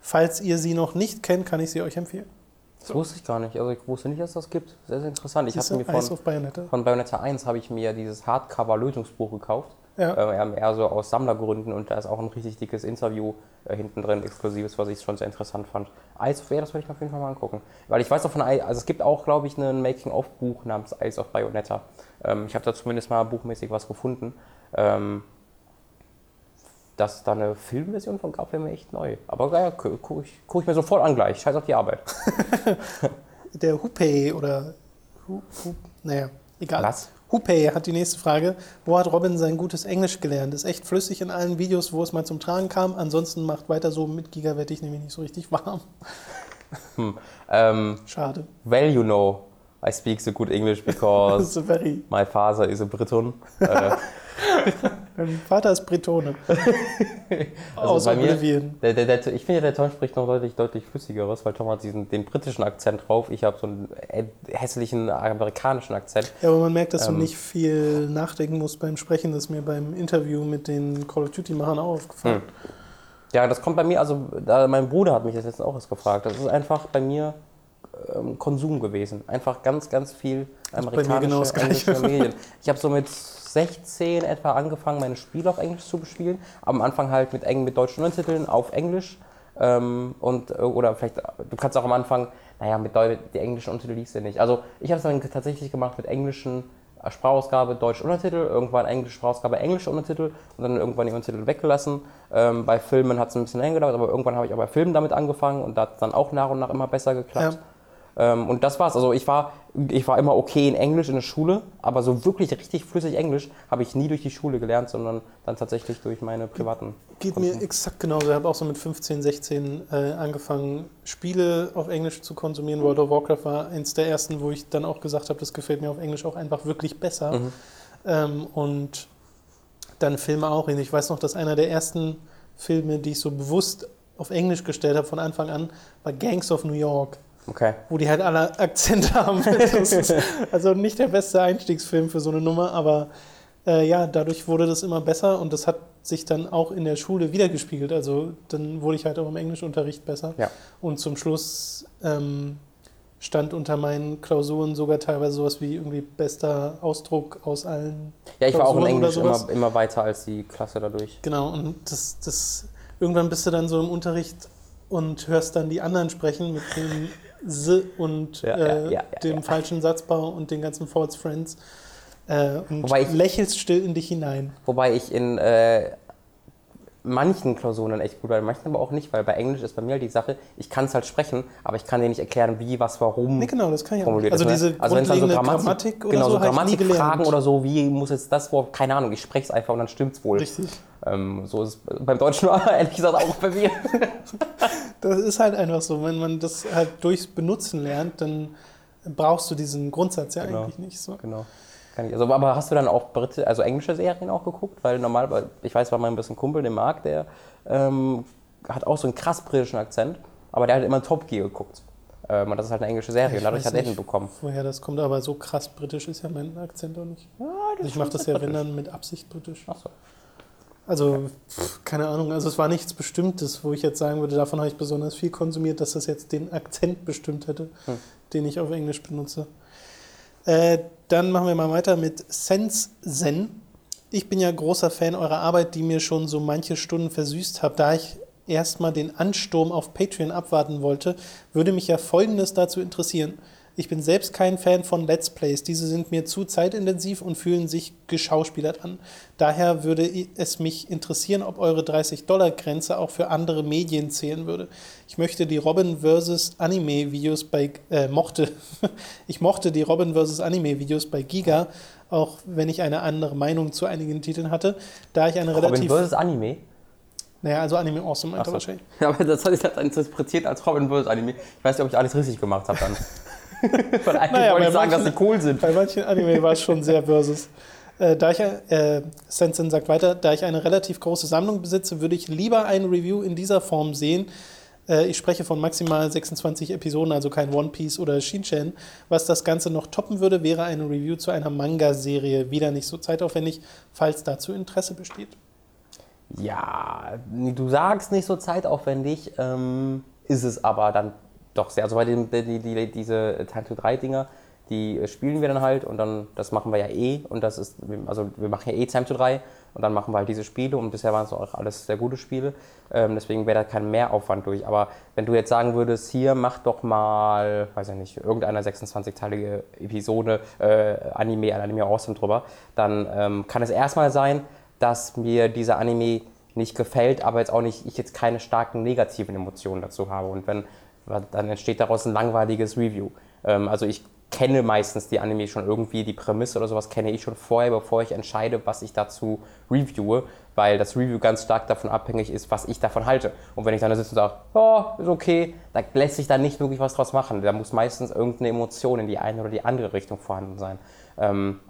Falls ihr sie noch nicht kennt, kann ich sie euch empfehlen. Das wusste ich gar nicht. Also ich wusste nicht, dass das gibt. Sehr, sehr interessant. Ich habe mir von, Bayonetta. von Bayonetta 1 habe ich mir dieses Hardcover-Lösungsbuch gekauft. Ja. Äh, eher so aus Sammlergründen und da ist auch ein richtig dickes Interview äh, hinten drin, exklusives, was ich schon sehr interessant fand. Eyes of, ja, das werde ich mir auf jeden Fall mal angucken. Weil ich weiß auch von, also es gibt auch, glaube ich, ein Making-of-Buch namens Eyes of Bayonetta. Ähm, ich habe da zumindest mal buchmäßig was gefunden. Ähm, dass es da eine Filmversion von gab, wäre mir echt neu. Aber ja, gucke ich, guck ich, mir sofort an gleich. Scheiß auf die Arbeit. [LAUGHS] Der Hupei oder. Hu, Hu, naja, egal. Was? Hupei hat die nächste Frage. Wo hat Robin sein gutes Englisch gelernt? Ist echt flüssig in allen Videos, wo es mal zum Tragen kam. Ansonsten macht weiter so mit Giga werde ich nämlich nicht so richtig warm. [LAUGHS] Hm. Ähm, Schade. Well, you know, I speak so good English because [LAUGHS] my father is a Briton. Mein Vater ist Bretone. [LAUGHS] also Aus [LAUGHS] bei mir, der, der, der, ich finde, der Tom spricht noch deutlich, deutlich flüssigeres, weil Tom hat diesen, den britischen Akzent drauf. Ich habe so einen äh, hässlichen amerikanischen Akzent. Ja, aber man merkt, dass ähm, du nicht viel nachdenken musst beim Sprechen. Das ist mir beim Interview mit den Call of Duty-Machern auch aufgefallen. Hm. Ja, das kommt bei mir, also da, mein Bruder hat mich das jetzt auch erst gefragt. Das ist einfach bei mir ähm, Konsum gewesen. Einfach ganz, ganz viel amerikanische, englische Medien. Ich habe so mit 16 etwa angefangen, meine Spiele auf Englisch zu bespielen. Am Anfang halt mit, mit deutschen Untertiteln auf Englisch. Ähm, und, äh, oder vielleicht, du kannst auch am Anfang, naja, mit Deu die englischen Untertitel liest du nicht. Also ich habe es dann tatsächlich gemacht mit englischen äh, Sprachausgabe, deutsche Untertitel, irgendwann englische Sprachausgabe, englische Untertitel und dann irgendwann die Untertitel weggelassen. Ähm, bei Filmen hat es ein bisschen länger gedauert, aber irgendwann habe ich auch bei Filmen damit angefangen und da hat es dann auch nach und nach immer besser geklappt. Ja. Ähm, und das war's. Also ich war, ich war immer okay in Englisch in der Schule, aber so wirklich richtig flüssig Englisch habe ich nie durch die Schule gelernt, sondern dann tatsächlich durch meine privaten. Geht Konten. mir exakt genauso. Ich habe auch so mit 15, 16 äh, angefangen, Spiele auf Englisch zu konsumieren. World of Warcraft war eins der ersten, wo ich dann auch gesagt habe, das gefällt mir auf Englisch auch einfach wirklich besser. Mhm. Ähm, und dann Filme auch. Ich weiß noch, dass einer der ersten Filme, die ich so bewusst auf Englisch gestellt habe von Anfang an, war Gangs of New York. Okay. Wo die halt alle Akzente [LAUGHS] haben. also nicht der beste Einstiegsfilm für so eine Nummer, aber äh, ja, dadurch wurde das immer besser und das hat sich dann auch in der Schule wiedergespiegelt. Also dann wurde ich halt auch im Englischunterricht besser. Ja. Und zum Schluss ähm, stand unter meinen Klausuren sogar teilweise sowas wie irgendwie bester Ausdruck aus allen. Ja, ich Klausuren war auch in Englisch immer, immer weiter als die Klasse dadurch. Genau, und das, das irgendwann bist du dann so im Unterricht und hörst dann die anderen sprechen mit dem S und ja, äh, ja, dem falschen Satzbau und den ganzen False Friends. Äh, und wobei ich, lächelst still in dich hinein. Wobei ich in äh, manchen Klausuren dann echt gut in manchen aber auch nicht, weil bei Englisch ist bei mir halt die Sache, ich kann es halt sprechen, aber ich kann dir nicht erklären, wie, was, warum. Nee, genau, das kann ich auch nicht. Also diese also wenn es dann so Grammatik, Grammatik oder genau, so, so Grammatikfragen oder so, wie muss jetzt das Wort, keine Ahnung, ich spreche es einfach und dann stimmt es wohl. Richtig. Ähm, so ist es beim Deutschen [LAUGHS] ehrlich gesagt auch bei mir. [LAUGHS] das ist halt einfach so, wenn man das halt durchs Benutzen lernt, dann brauchst du diesen Grundsatz ja genau. eigentlich nicht so. Genau. Kann ich, also, aber hast du dann auch Brit also englische Serien auch geguckt? Weil normal, ich weiß, war mal ein bisschen Kumpel, den Marc, der ähm, hat auch so einen krass britischen Akzent, aber der hat immer Top Gear geguckt. Ähm, und das ist halt eine englische Serie und dadurch hat er den bekommen. Woher das kommt, aber so krass britisch ist ja mein Akzent auch nicht. Ja, also ich mache das ja, wenn dann, mit Absicht britisch. Ach so. Also, pff, keine Ahnung, also es war nichts Bestimmtes, wo ich jetzt sagen würde, davon habe ich besonders viel konsumiert, dass das jetzt den Akzent bestimmt hätte, hm. den ich auf Englisch benutze. Äh, dann machen wir mal weiter mit Sense Zen. ich bin ja großer Fan eurer Arbeit, die mir schon so manche Stunden versüßt hat. Da ich erstmal den Ansturm auf Patreon abwarten wollte, würde mich ja Folgendes dazu interessieren. Ich bin selbst kein Fan von Let's Plays. Diese sind mir zu zeitintensiv und fühlen sich geschauspielert an. Daher würde es mich interessieren, ob eure 30-Dollar-Grenze auch für andere Medien zählen würde. Ich möchte die Robin vs. Anime-Videos bei äh, mochte [LAUGHS] ich mochte die Robin vs. Anime-Videos bei Giga, auch wenn ich eine andere Meinung zu einigen Titeln hatte, da ich eine Robin relativ vs. Anime? naja, also Anime Awesome meinte so. wahrscheinlich. [LAUGHS] Ja, aber das hat sich dann interpretiert als Robin vs. Anime. Ich weiß nicht, ob ich alles richtig gemacht habe dann. [LAUGHS] [LAUGHS] Weil eigentlich Naja, wollte ich sagen, dass manchen- sie cool sind. Bei manchen Anime war es schon [LAUGHS] sehr versus. Äh, da ich, äh, Sensen sagt weiter, da ich eine relativ große Sammlung besitze, würde ich lieber ein Review in dieser Form sehen. Äh, ich spreche von maximal 26 Episoden, also kein One Piece oder Shinchan. Was das Ganze noch toppen würde, wäre eine Review zu einer Manga-Serie. Wieder nicht so zeitaufwendig, falls dazu Interesse besteht. Ja, du sagst nicht so zeitaufwendig, ähm, ist es aber dann doch sehr. Also bei den, die, die, diese Time to 3 Dinger, die äh, spielen wir dann halt und dann, das machen wir ja eh und das ist, also wir machen ja eh Time to 3 und dann machen wir halt diese Spiele und bisher waren es auch alles sehr gute Spiele, ähm, deswegen wäre da kein Mehraufwand durch. Aber wenn du jetzt sagen würdest, hier mach doch mal, weiß ich nicht, irgendeine 26-teilige Episode äh, Anime, ein Anime Awesome drüber, dann ähm, kann es erstmal sein, dass mir dieser Anime nicht gefällt, aber jetzt auch nicht, ich jetzt keine starken negativen Emotionen dazu habe. Und wenn, dann entsteht daraus ein langweiliges Review. Ähm, also ich kenne meistens die Anime schon irgendwie, die Prämisse oder sowas kenne ich schon vorher, bevor ich entscheide, was ich dazu reviewe, weil das Review ganz stark davon abhängig ist, was ich davon halte. Und wenn ich dann da sitze und sage, oh, ist okay, da lässt sich dann nicht wirklich was draus machen. Da muss meistens irgendeine Emotion in die eine oder die andere Richtung vorhanden sein. Ähm,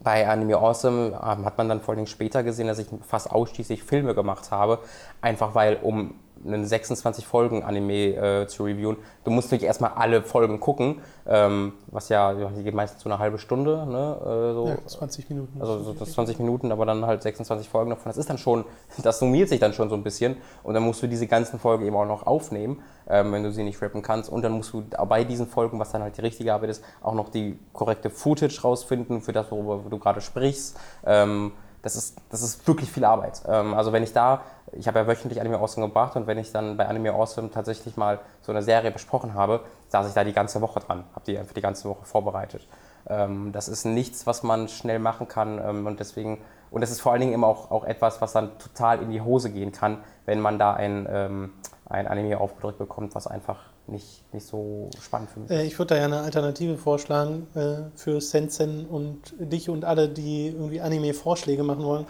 bei Anime Awesome ähm, hat man dann vor allem später gesehen, dass ich fast ausschließlich Filme gemacht habe. Einfach weil, um einen 26 Folgen Anime äh, zu reviewen, du musst natürlich erstmal alle Folgen gucken, ähm, was ja, die geht meistens so eine halbe Stunde, ne? äh, so. Ja, 20 Minuten. Also so das 20 Minuten, aber dann halt 26 Folgen davon. Das ist dann schon, [LAUGHS] das summiert sich dann schon so ein bisschen. Und dann musst du diese ganzen Folgen eben auch noch aufnehmen, ähm, wenn du sie nicht rappen kannst. Und dann musst du bei diesen Folgen, was dann halt die richtige Arbeit ist, auch noch die korrekte Footage rausfinden für das, worüber du gerade sprichst. Ähm, das ist, das ist wirklich viel Arbeit. Ähm, also wenn ich da, ich habe ja wöchentlich Anime Awesome gebracht und wenn ich dann bei Anime Awesome tatsächlich mal so eine Serie besprochen habe, saß ich da die ganze Woche dran, habe die einfach die ganze Woche vorbereitet. Ähm, das ist nichts, was man schnell machen kann ähm, und deswegen, und das ist vor allen Dingen immer auch, auch etwas, was dann total in die Hose gehen kann, wenn man da ein, ähm, ein Anime aufgedrückt bekommt, was einfach nicht, nicht so spannend für mich ist. Äh, Ich würde da ja eine Alternative vorschlagen äh, für Sensen und dich und alle, die irgendwie Anime-Vorschläge machen wollen.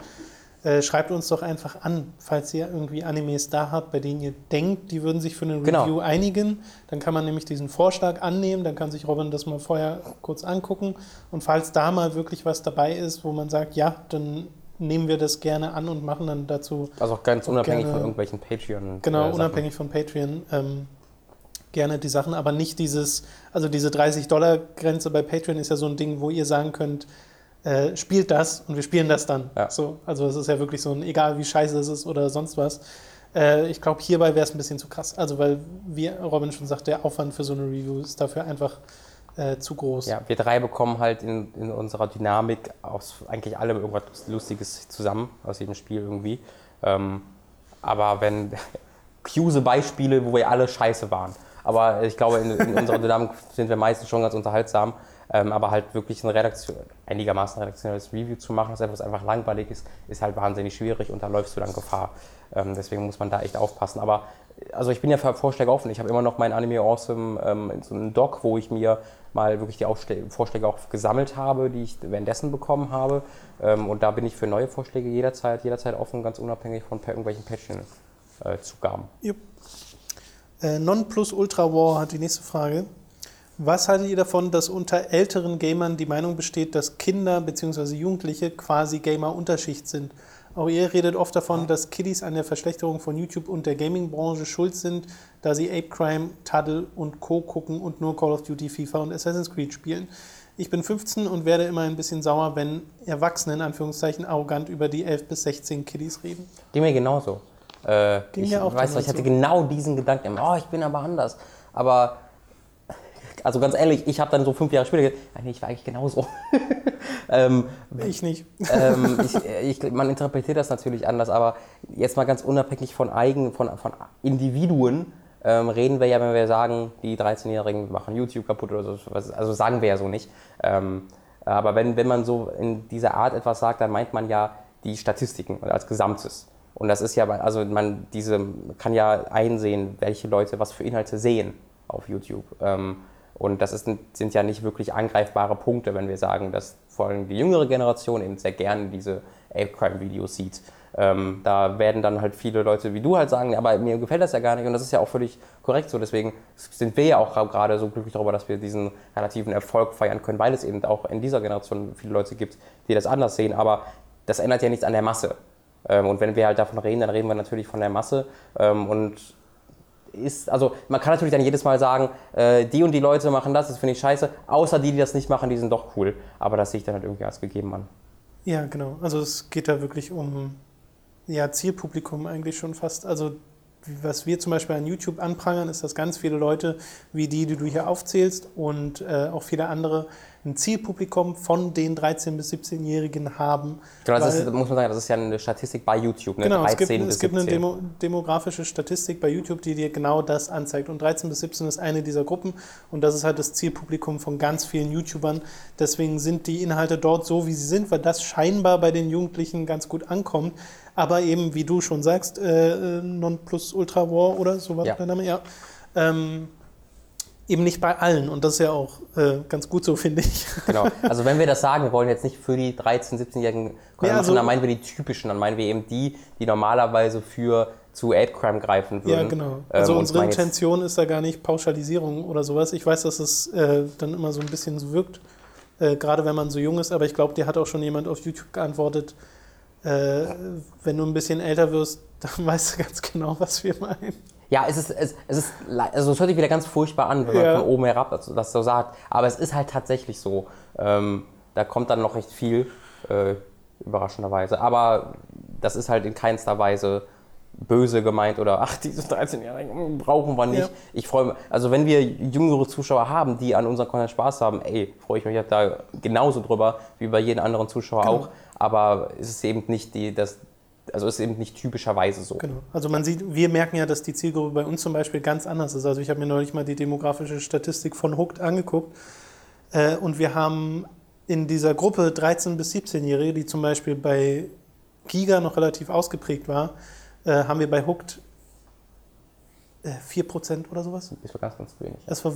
Äh, schreibt uns doch einfach an, falls ihr irgendwie Animes da habt, bei denen ihr denkt, die würden sich für eine Genau. Review einigen. Dann kann man nämlich diesen Vorschlag annehmen, dann kann sich Robin das mal vorher kurz angucken. Und falls da mal wirklich was dabei ist, wo man sagt, ja, dann nehmen wir das gerne an und machen dann dazu Also auch ganz unabhängig gerne- von irgendwelchen Patreon. Genau, äh, unabhängig von Patreon. Ähm, gerne die Sachen, aber nicht dieses, also diese 30-Dollar-Grenze bei Patreon ist ja so ein Ding, wo ihr sagen könnt, äh, spielt das und wir spielen das dann. Ja. So, also es ist ja wirklich so ein, egal wie scheiße es ist oder sonst was. Äh, ich glaube, hierbei wäre es ein bisschen zu krass. Also weil, wie Robin schon sagt, der Aufwand für so eine Review ist dafür einfach äh, zu groß. Ja, wir drei bekommen halt in, in unserer Dynamik aus eigentlich allem irgendwas Lustiges zusammen, aus jedem Spiel irgendwie. Ähm, aber wenn [LAUGHS] cuse Beispiele, wo wir alle scheiße waren. Aber ich glaube, in, in unserer Dynamik sind wir meistens schon ganz unterhaltsam. Ähm, aber halt wirklich ein Redaktion, einigermaßen redaktionelles Review zu machen, das etwas einfach langweilig ist, ist halt wahnsinnig schwierig und da läufst du dann Gefahr. Ähm, deswegen muss man da echt aufpassen. Aber also ich bin ja für Vorschläge offen. Ich habe immer noch mein Anime Awesome ähm, in so einem Doc, wo ich mir mal wirklich die Aufschlä- Vorschläge auch gesammelt habe, die ich währenddessen bekommen habe. Ähm, und da bin ich für neue Vorschläge jederzeit, jederzeit offen, ganz unabhängig von irgendwelchen Patreon-Zugaben. Jupp. Äh, Non-Plus Ultra War hat die nächste Frage. Was haltet ihr davon, dass unter älteren Gamern die Meinung besteht, dass Kinder bzw. Jugendliche quasi Gamer-Unterschicht sind? Auch ihr redet oft davon, dass Kiddies an der Verschlechterung von YouTube und der Gaming-Branche schuld sind, da sie Ape Crime, Tuddle und Co. gucken und nur Call of Duty, FIFA und Assassin's Creed spielen. Ich bin 15 und werde immer ein bisschen sauer, wenn Erwachsene in Anführungszeichen arrogant über die 11 bis 16 Kiddies reden. Ging mir genauso. Äh, Ging ich mir auch weiß noch, ich hatte genau diesen Gedanken, oh, ich bin aber anders. Aber, also ganz ehrlich, ich habe dann so fünf Jahre später gedacht, nee, ich war eigentlich genauso. [LAUGHS] ähm, ich nicht. ähm, ich, ich, man interpretiert das natürlich anders, aber jetzt mal ganz unabhängig von eigen, von, von Individuen, ähm, reden wir ja, wenn wir sagen, die 13-Jährigen machen YouTube kaputt oder so. Also sagen wir ja so nicht. Ähm, aber wenn, wenn man so in dieser Art etwas sagt, dann meint man ja die Statistiken als Gesamtes. Und das ist ja, also man diese kann ja einsehen, welche Leute was für Inhalte sehen auf YouTube. Ähm, und das ist, sind ja nicht wirklich angreifbare Punkte, wenn wir sagen, dass vor allem die jüngere Generation eben sehr gerne diese Ape-Crime-Videos sieht. Ähm, da werden dann halt viele Leute wie du halt sagen, aber mir gefällt das ja gar nicht und das ist ja auch völlig korrekt so. Deswegen sind wir ja auch gerade so glücklich darüber, dass wir diesen relativen Erfolg feiern können, weil es eben auch in dieser Generation viele Leute gibt, die das anders sehen. Aber das ändert ja nichts an der Masse. Ähm, und wenn wir halt davon reden, dann reden wir natürlich von der Masse. Ähm, und ist, also man kann natürlich dann jedes Mal sagen, äh, die und die Leute machen das, das finde ich scheiße, außer die, die das nicht machen, die sind doch cool. Aber das sehe ich dann halt irgendwie als gegeben an. Ja, genau. Also es geht da wirklich um ja, Zielpublikum eigentlich schon fast. Also was wir zum Beispiel an YouTube anprangern, ist, dass ganz viele Leute wie die, die du hier aufzählst und äh, auch viele andere ein Zielpublikum von den 13- bis 17-Jährigen haben. Genau, das ist, muss man sagen, das ist ja eine Statistik bei YouTube. Ne? Genau, 13 es gibt, es gibt eine Demo, demografische Statistik bei YouTube, die dir genau das anzeigt. Und 13 bis 17 ist eine dieser Gruppen und das ist halt das Zielpublikum von ganz vielen YouTubern. Deswegen sind die Inhalte dort so, wie sie sind, weil das scheinbar bei den Jugendlichen ganz gut ankommt. Aber eben, wie du schon sagst, äh, Non Plus Ultra War oder so war ja. der Name, ja. Ähm, eben nicht bei allen und das ist ja auch äh, ganz gut so, [LAUGHS] finde ich. Genau, also wenn wir das sagen, wir wollen jetzt nicht für die 13-, 17-Jährigen ja, also, dann meinen wir die typischen, dann meinen wir eben die, die normalerweise für zu Ape Crime greifen würden. Ja, genau. Also ähm, unsere Intention ist da gar nicht Pauschalisierung oder sowas. Ich weiß, dass es äh, dann immer so ein bisschen so wirkt, äh, gerade wenn man so jung ist, aber ich glaube, dir hat auch schon jemand auf YouTube geantwortet, äh, wenn du ein bisschen älter wirst, [LAUGHS] dann weißt du ganz genau, was wir meinen. Ja, es ist, es, es ist, also es hört sich wieder ganz furchtbar an, wenn man ja. von oben herab das so sagt. Aber es ist halt tatsächlich so. Ähm, da kommt dann noch recht viel, äh, überraschenderweise. Aber das ist halt in keinster Weise böse gemeint oder ach, diese 13-Jährigen brauchen wir nicht. Ja. Ich freue mich, also wenn wir jüngere Zuschauer haben, die an unserem Content Spaß haben, ey, freue ich mich da genauso drüber wie bei jedem anderen Zuschauer genau. auch. Aber es ist eben nicht die, das, also ist eben nicht typischerweise so. Genau. Also man sieht, wir merken ja, dass die Zielgruppe bei uns zum Beispiel ganz anders ist. Also ich habe mir neulich mal die demografische Statistik von Hooked angeguckt äh, und wir haben in dieser Gruppe 13- bis 17-Jährige, die zum Beispiel bei Giga noch relativ ausgeprägt war, äh, haben wir bei Hooked äh, 4% oder sowas. Das war ganz, ganz wenig. Das war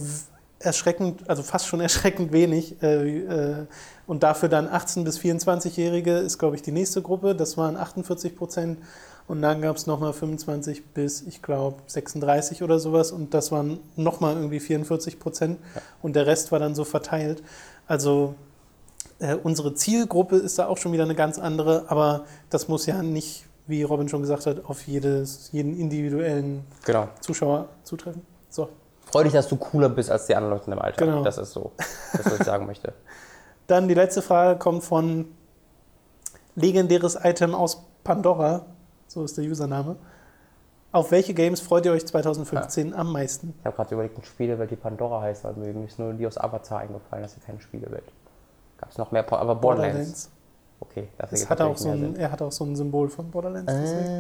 erschreckend, also fast schon [LAUGHS] erschreckend wenig. Äh, äh, und dafür dann 18- bis 24-Jährige ist, glaube ich, die nächste Gruppe. Das waren 48 Prozent. Und dann gab es nochmal 25 bis, ich glaube, 36 oder sowas. Und das waren nochmal irgendwie 44 Prozent. Und der Rest war dann so verteilt. Also äh, unsere Zielgruppe ist da auch schon wieder eine ganz andere. Aber das muss ja nicht, wie Robin schon gesagt hat, auf jedes, jeden individuellen genau. Zuschauer zutreffen. So. Freu dich, dass du cooler bist als die anderen Leute im Alter. Genau. Das ist so, das, was ich sagen möchte. [LAUGHS] Dann die letzte Frage kommt von legendäres Item aus Pandora, so ist der Username. Auf welche Games freut ihr euch 2015 ja. am meisten? Ich habe gerade überlegt, eine Spielewelt, die Pandora heißt, aber mir ist nur die aus Avatar eingefallen, das ist keine Spielewelt. Gab es noch mehr, aber Borderlands. Borderlands. Okay, das hat auch so ein, er hat auch so ein Symbol von Borderlands. Ah.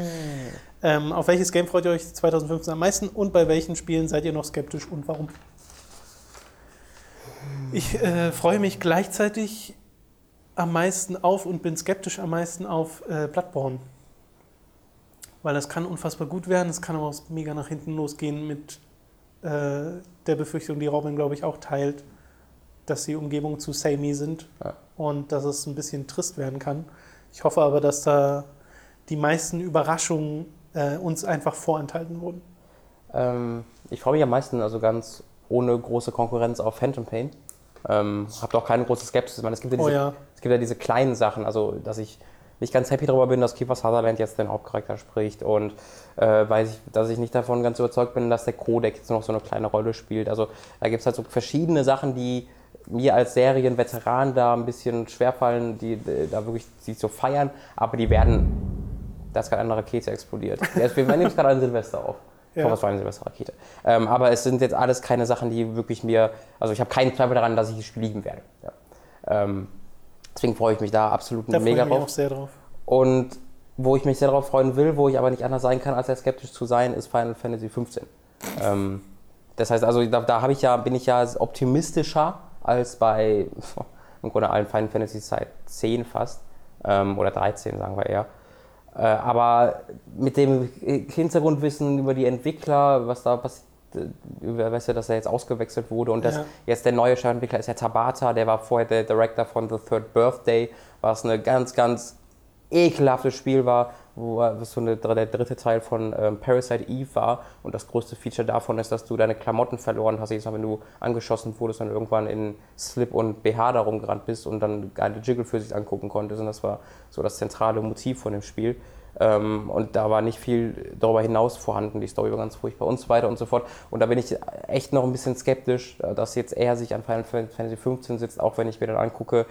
Ähm, auf welches Game freut ihr euch 2015 am meisten und bei welchen Spielen seid ihr noch skeptisch und warum? Ich äh, freue mich gleichzeitig am meisten auf und bin skeptisch am meisten auf äh, Bloodborne. Weil das kann unfassbar gut werden, es kann aber auch mega nach hinten losgehen mit äh, der Befürchtung, die Robin, glaube ich, auch teilt, dass die Umgebungen zu samey sind ja. Und dass es ein bisschen trist werden kann. Ich hoffe aber, dass da die meisten Überraschungen äh, uns einfach vorenthalten wurden. Ähm, ich freue mich am meisten, also ganz ohne große Konkurrenz auf Phantom Pain. Ähm, Habt auch keine große Skepsis. Ich meine, es, gibt ja oh diese, oh ja. es gibt ja diese kleinen Sachen, also dass ich nicht ganz happy darüber bin, dass Kiefer Sutherland jetzt den Hauptcharakter spricht und äh, weiß ich, dass ich nicht davon ganz überzeugt bin, dass der Codec jetzt noch so eine kleine Rolle spielt. Also da gibt es halt so verschiedene Sachen, die mir als Serienveteran da ein bisschen schwerfallen, die, die da wirklich sie zu feiern, aber die werden, da ist gerade eine Rakete explodiert. Wir nehmen jetzt gerade ein Silvester auf. [LAUGHS] Ja. Es war eine Silvesterrakete. Ähm, aber es sind jetzt alles keine Sachen, die wirklich mir, also ich habe keinen Zweifel daran, dass ich das Spiel lieben werde. Ja. Ähm, Deswegen freue ich mich da absolut Da freue mega ich mich drauf. auch sehr drauf. Und wo ich mich sehr darauf freuen will, wo ich aber nicht anders sein kann, als sehr skeptisch zu sein, ist Final Fantasy 15. Ähm, das heißt also, da, da habe ich ja, bin ich ja optimistischer als bei [LAUGHS] im Grunde allen Final Fantasy seit 10 fast. Ähm, oder 13, sagen wir eher. Äh, aber mit dem Hintergrundwissen über die Entwickler, was da passiert, über weißt du, dass er jetzt ausgewechselt wurde und dass Ja. jetzt der neue Entwickler ist ja Tabata, der war vorher der Director von The Third Birthday, was eine ganz, ganz ekelhaftes Spiel war, wo was so eine, der dritte Teil von ähm, Parasite Eve war und das größte Feature davon ist, dass du deine Klamotten verloren hast, jedes Mal, wenn du angeschossen wurdest und irgendwann in Slip und BH da rumgerannt bist und dann geile Jiggle für sich angucken konntest und das war so das zentrale Motiv von dem Spiel. Ähm, und da war nicht viel darüber hinaus vorhanden. Die Story war ganz furchtbar und so weiter und so fort. Und da bin ich echt noch ein bisschen skeptisch, äh, dass jetzt er sich an Final Fantasy 15 sitzt, auch wenn ich mir dann angucke,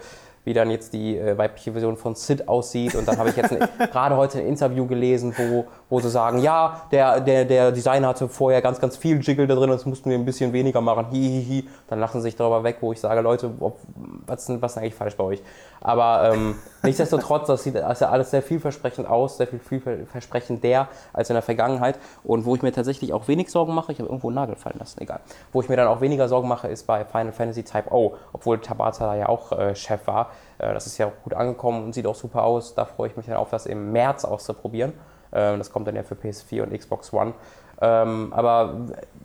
wie dann jetzt die äh, weibliche Version von Sid aussieht. Und dann habe ich jetzt [LAUGHS] gerade heute ein Interview gelesen, wo, wo sie sagen, ja, der, der, der Designer hatte vorher ganz, ganz viel Jiggle da drin, das mussten wir ein bisschen weniger machen. Hihihi. Dann lachen sie sich darüber weg, wo ich sage, Leute, ob, was, ist denn- was ist denn eigentlich falsch bei euch? Aber ähm, nichtsdestotrotz, das sieht ja alles sehr vielversprechend aus, sehr viel vielversprechender als in der Vergangenheit. Und wo ich mir tatsächlich auch wenig Sorgen mache, ich habe irgendwo einen Nagel fallen lassen, egal. Wo ich mir dann auch weniger Sorgen mache, ist bei Final Fantasy Type O, obwohl Tabata da ja auch äh, Chef war. Äh, das ist ja auch gut angekommen und sieht auch super aus. Da freue ich mich dann auf, das im März auszuprobieren. Ähm, das kommt dann ja für PS4 und Xbox One. Ähm, aber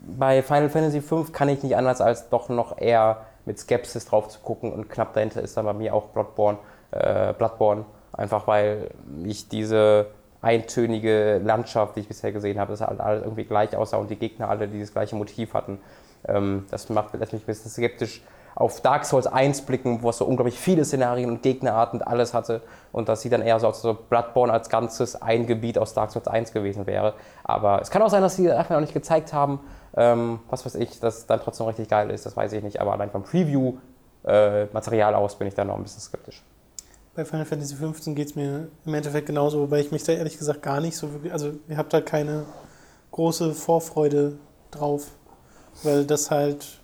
bei Final Fantasy V kann ich nicht anders als doch noch eher mit Skepsis drauf zu gucken und knapp dahinter ist dann bei mir auch Bloodborne, äh, Bloodborne einfach weil ich diese eintönige Landschaft, die ich bisher gesehen habe, dass halt alles irgendwie gleich aussah und die Gegner alle dieses gleiche Motiv hatten. Ähm, das macht, lässt mich ein bisschen skeptisch auf Dark Souls 1 blicken, wo es so unglaublich viele Szenarien und Gegnerarten und alles hatte. Und das sieht dann eher so ob Bloodborne als Ganzes ein Gebiet aus Dark Souls 1 gewesen wäre. Aber es kann auch sein, dass sie einfach noch nicht gezeigt haben, ähm, was weiß ich, dass dann trotzdem richtig geil ist, das weiß ich nicht. Aber allein vom Preview-Material aus bin ich da noch ein bisschen skeptisch. Bei Final Fantasy 15 geht es mir im Endeffekt genauso, wobei ich mich da ehrlich gesagt gar nicht so wirklich, also ihr habt da keine große Vorfreude drauf, weil das halt,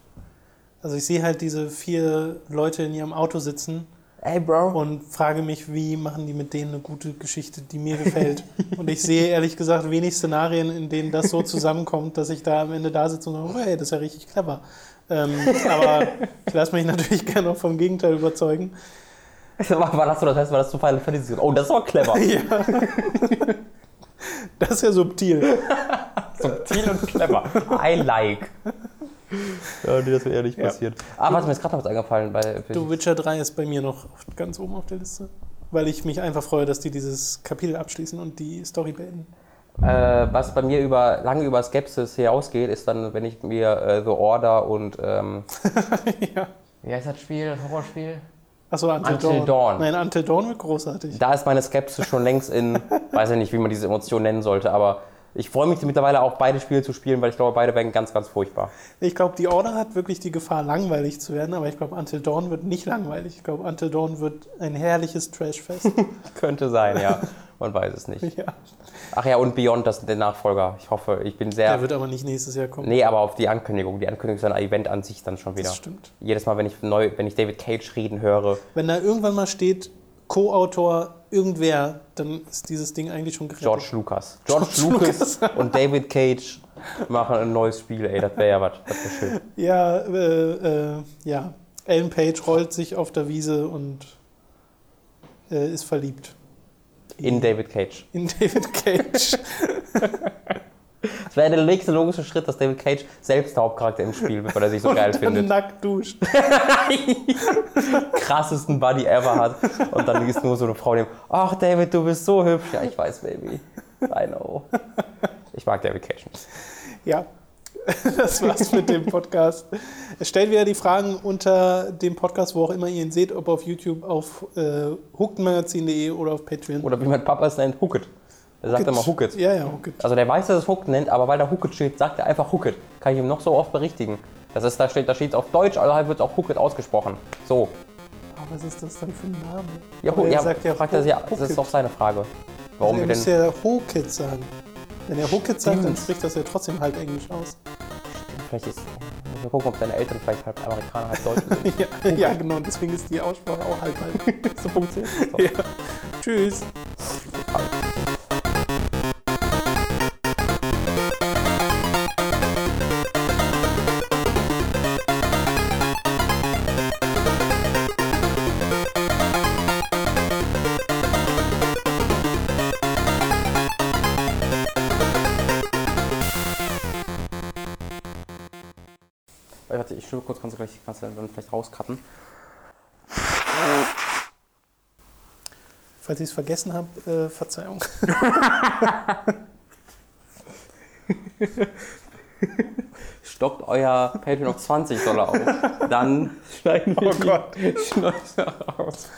also ich sehe halt diese vier Leute in ihrem Auto sitzen Ey, Bro. und frage mich, wie machen die mit denen eine gute Geschichte, die mir gefällt. [LAUGHS] und ich sehe ehrlich gesagt wenig Szenarien, in denen das so zusammenkommt, dass ich da am Ende da sitze und sage, oh, hey, das ist ja richtig clever. Ähm, aber ich lasse mich natürlich gerne auch vom Gegenteil überzeugen. Wann hast du das heißt, war das zu Final Fantasy? Oh, das war clever. [LAUGHS] Ja. Das ist ja subtil. [LAUGHS] Subtil und clever. I like. [LAUGHS] Ja, nee, das wäre ehrlich Ja. passiert. Ah, was mir ist gerade noch was eingefallen. Bei, Du, Witcher 3 ist bei mir noch ganz oben auf der Liste. Weil ich mich einfach freue, dass die dieses Kapitel abschließen und die Story beenden. Äh, was bei mir über, lange über Skepsis hinausgeht, ist dann, wenn ich mir äh, The Order und ähm, [LAUGHS] ja. wie heißt das Spiel, das Horrorspiel? Achso, Until, Until Dawn. Dawn. Nein, Until Dawn wird großartig. Da ist meine Skepsis schon längst in, [LAUGHS] weiß ich nicht, wie man diese Emotion nennen sollte, aber ich freue mich mittlerweile auch beide Spiele zu spielen, weil ich glaube, beide werden ganz, ganz furchtbar. Ich glaube, die Order hat wirklich die Gefahr, langweilig zu werden, aber ich glaube, Until Dawn wird nicht langweilig. Ich glaube, Until Dawn wird ein herrliches Trashfest. [LAUGHS] Könnte sein, ja. [LAUGHS] Man weiß es nicht. ja. Ach ja, und Beyond, das ist der Nachfolger. Ich hoffe, ich bin sehr. Der wird aber nicht nächstes Jahr kommen. Nee, aber auf die Ankündigung. Die Ankündigung ist ein Event an sich dann schon wieder. Das stimmt. Jedes Mal, wenn ich, neu, wenn ich David Cage reden höre, Wenn da irgendwann mal steht, Co-Autor irgendwer, dann ist dieses Ding eigentlich schon gerettet. George Lucas. George, George Lucas [LAUGHS] und David Cage machen ein neues Spiel, ey, das wäre ja was. Das wäre schön. Ja, äh, äh, ja. Ellen Page rollt sich auf der Wiese und äh, ist verliebt. In David Cage. In David Cage. [LAUGHS] Das wäre der nächste logische Schritt, dass David Cage selbst der Hauptcharakter im Spiel wird, weil er sich so und geil dann findet. nackt duscht. [LAUGHS] Krassesten Buddy ever hat. Und dann ist nur so eine Frau, die, ach David, du bist so hübsch. Ja, ich weiß, Baby. I know. Ich mag David Cage nicht. Ja, [LAUGHS] das war's mit dem Podcast. Stellt wieder die Fragen unter dem Podcast, wo auch immer ihr ihn seht, ob auf YouTube, auf äh, hookedmagazin.de oder auf Patreon. Oder wie mein Papa es nennt, Hooked. Er sagt immer Hooked. Ja, ja, Hooked. Also der weiß, dass es Hooked nennt, aber weil da Hooked steht, sagt er einfach Hooked. Kann ich ihm noch so oft berichtigen. Das ist, da steht da steht auf Deutsch, also wird auch Hooked ausgesprochen. So. Aber was ist das dann für ein Name? Ja, Aber er ja, sagt ja fragt er sich, ja, das ist doch seine Frage. Warum also wir er muss denn. ja Hooked sagen. Wenn er Hooked sagt, dann Stimmt. spricht das ja trotzdem halb Englisch aus. Vielleicht ist. Mal gucken, ob deine Eltern vielleicht halb Amerikaner, halb Deutsche [LAUGHS] sind. ja, ja, genau, deswegen ist die Aussprache auch halb halb. [LAUGHS] so funktioniert das doch. ja. Tschüss. Warte, ich schluck kurz, kannst du gleich kannst du dann vielleicht rauscutten. Falls ich es vergessen habe, äh, Verzeihung. [LAUGHS] Stockt euer Patreon auf 20 Dollar auf. Dann [LAUGHS] schneiden wir Oh Gott. die Schnäuze raus.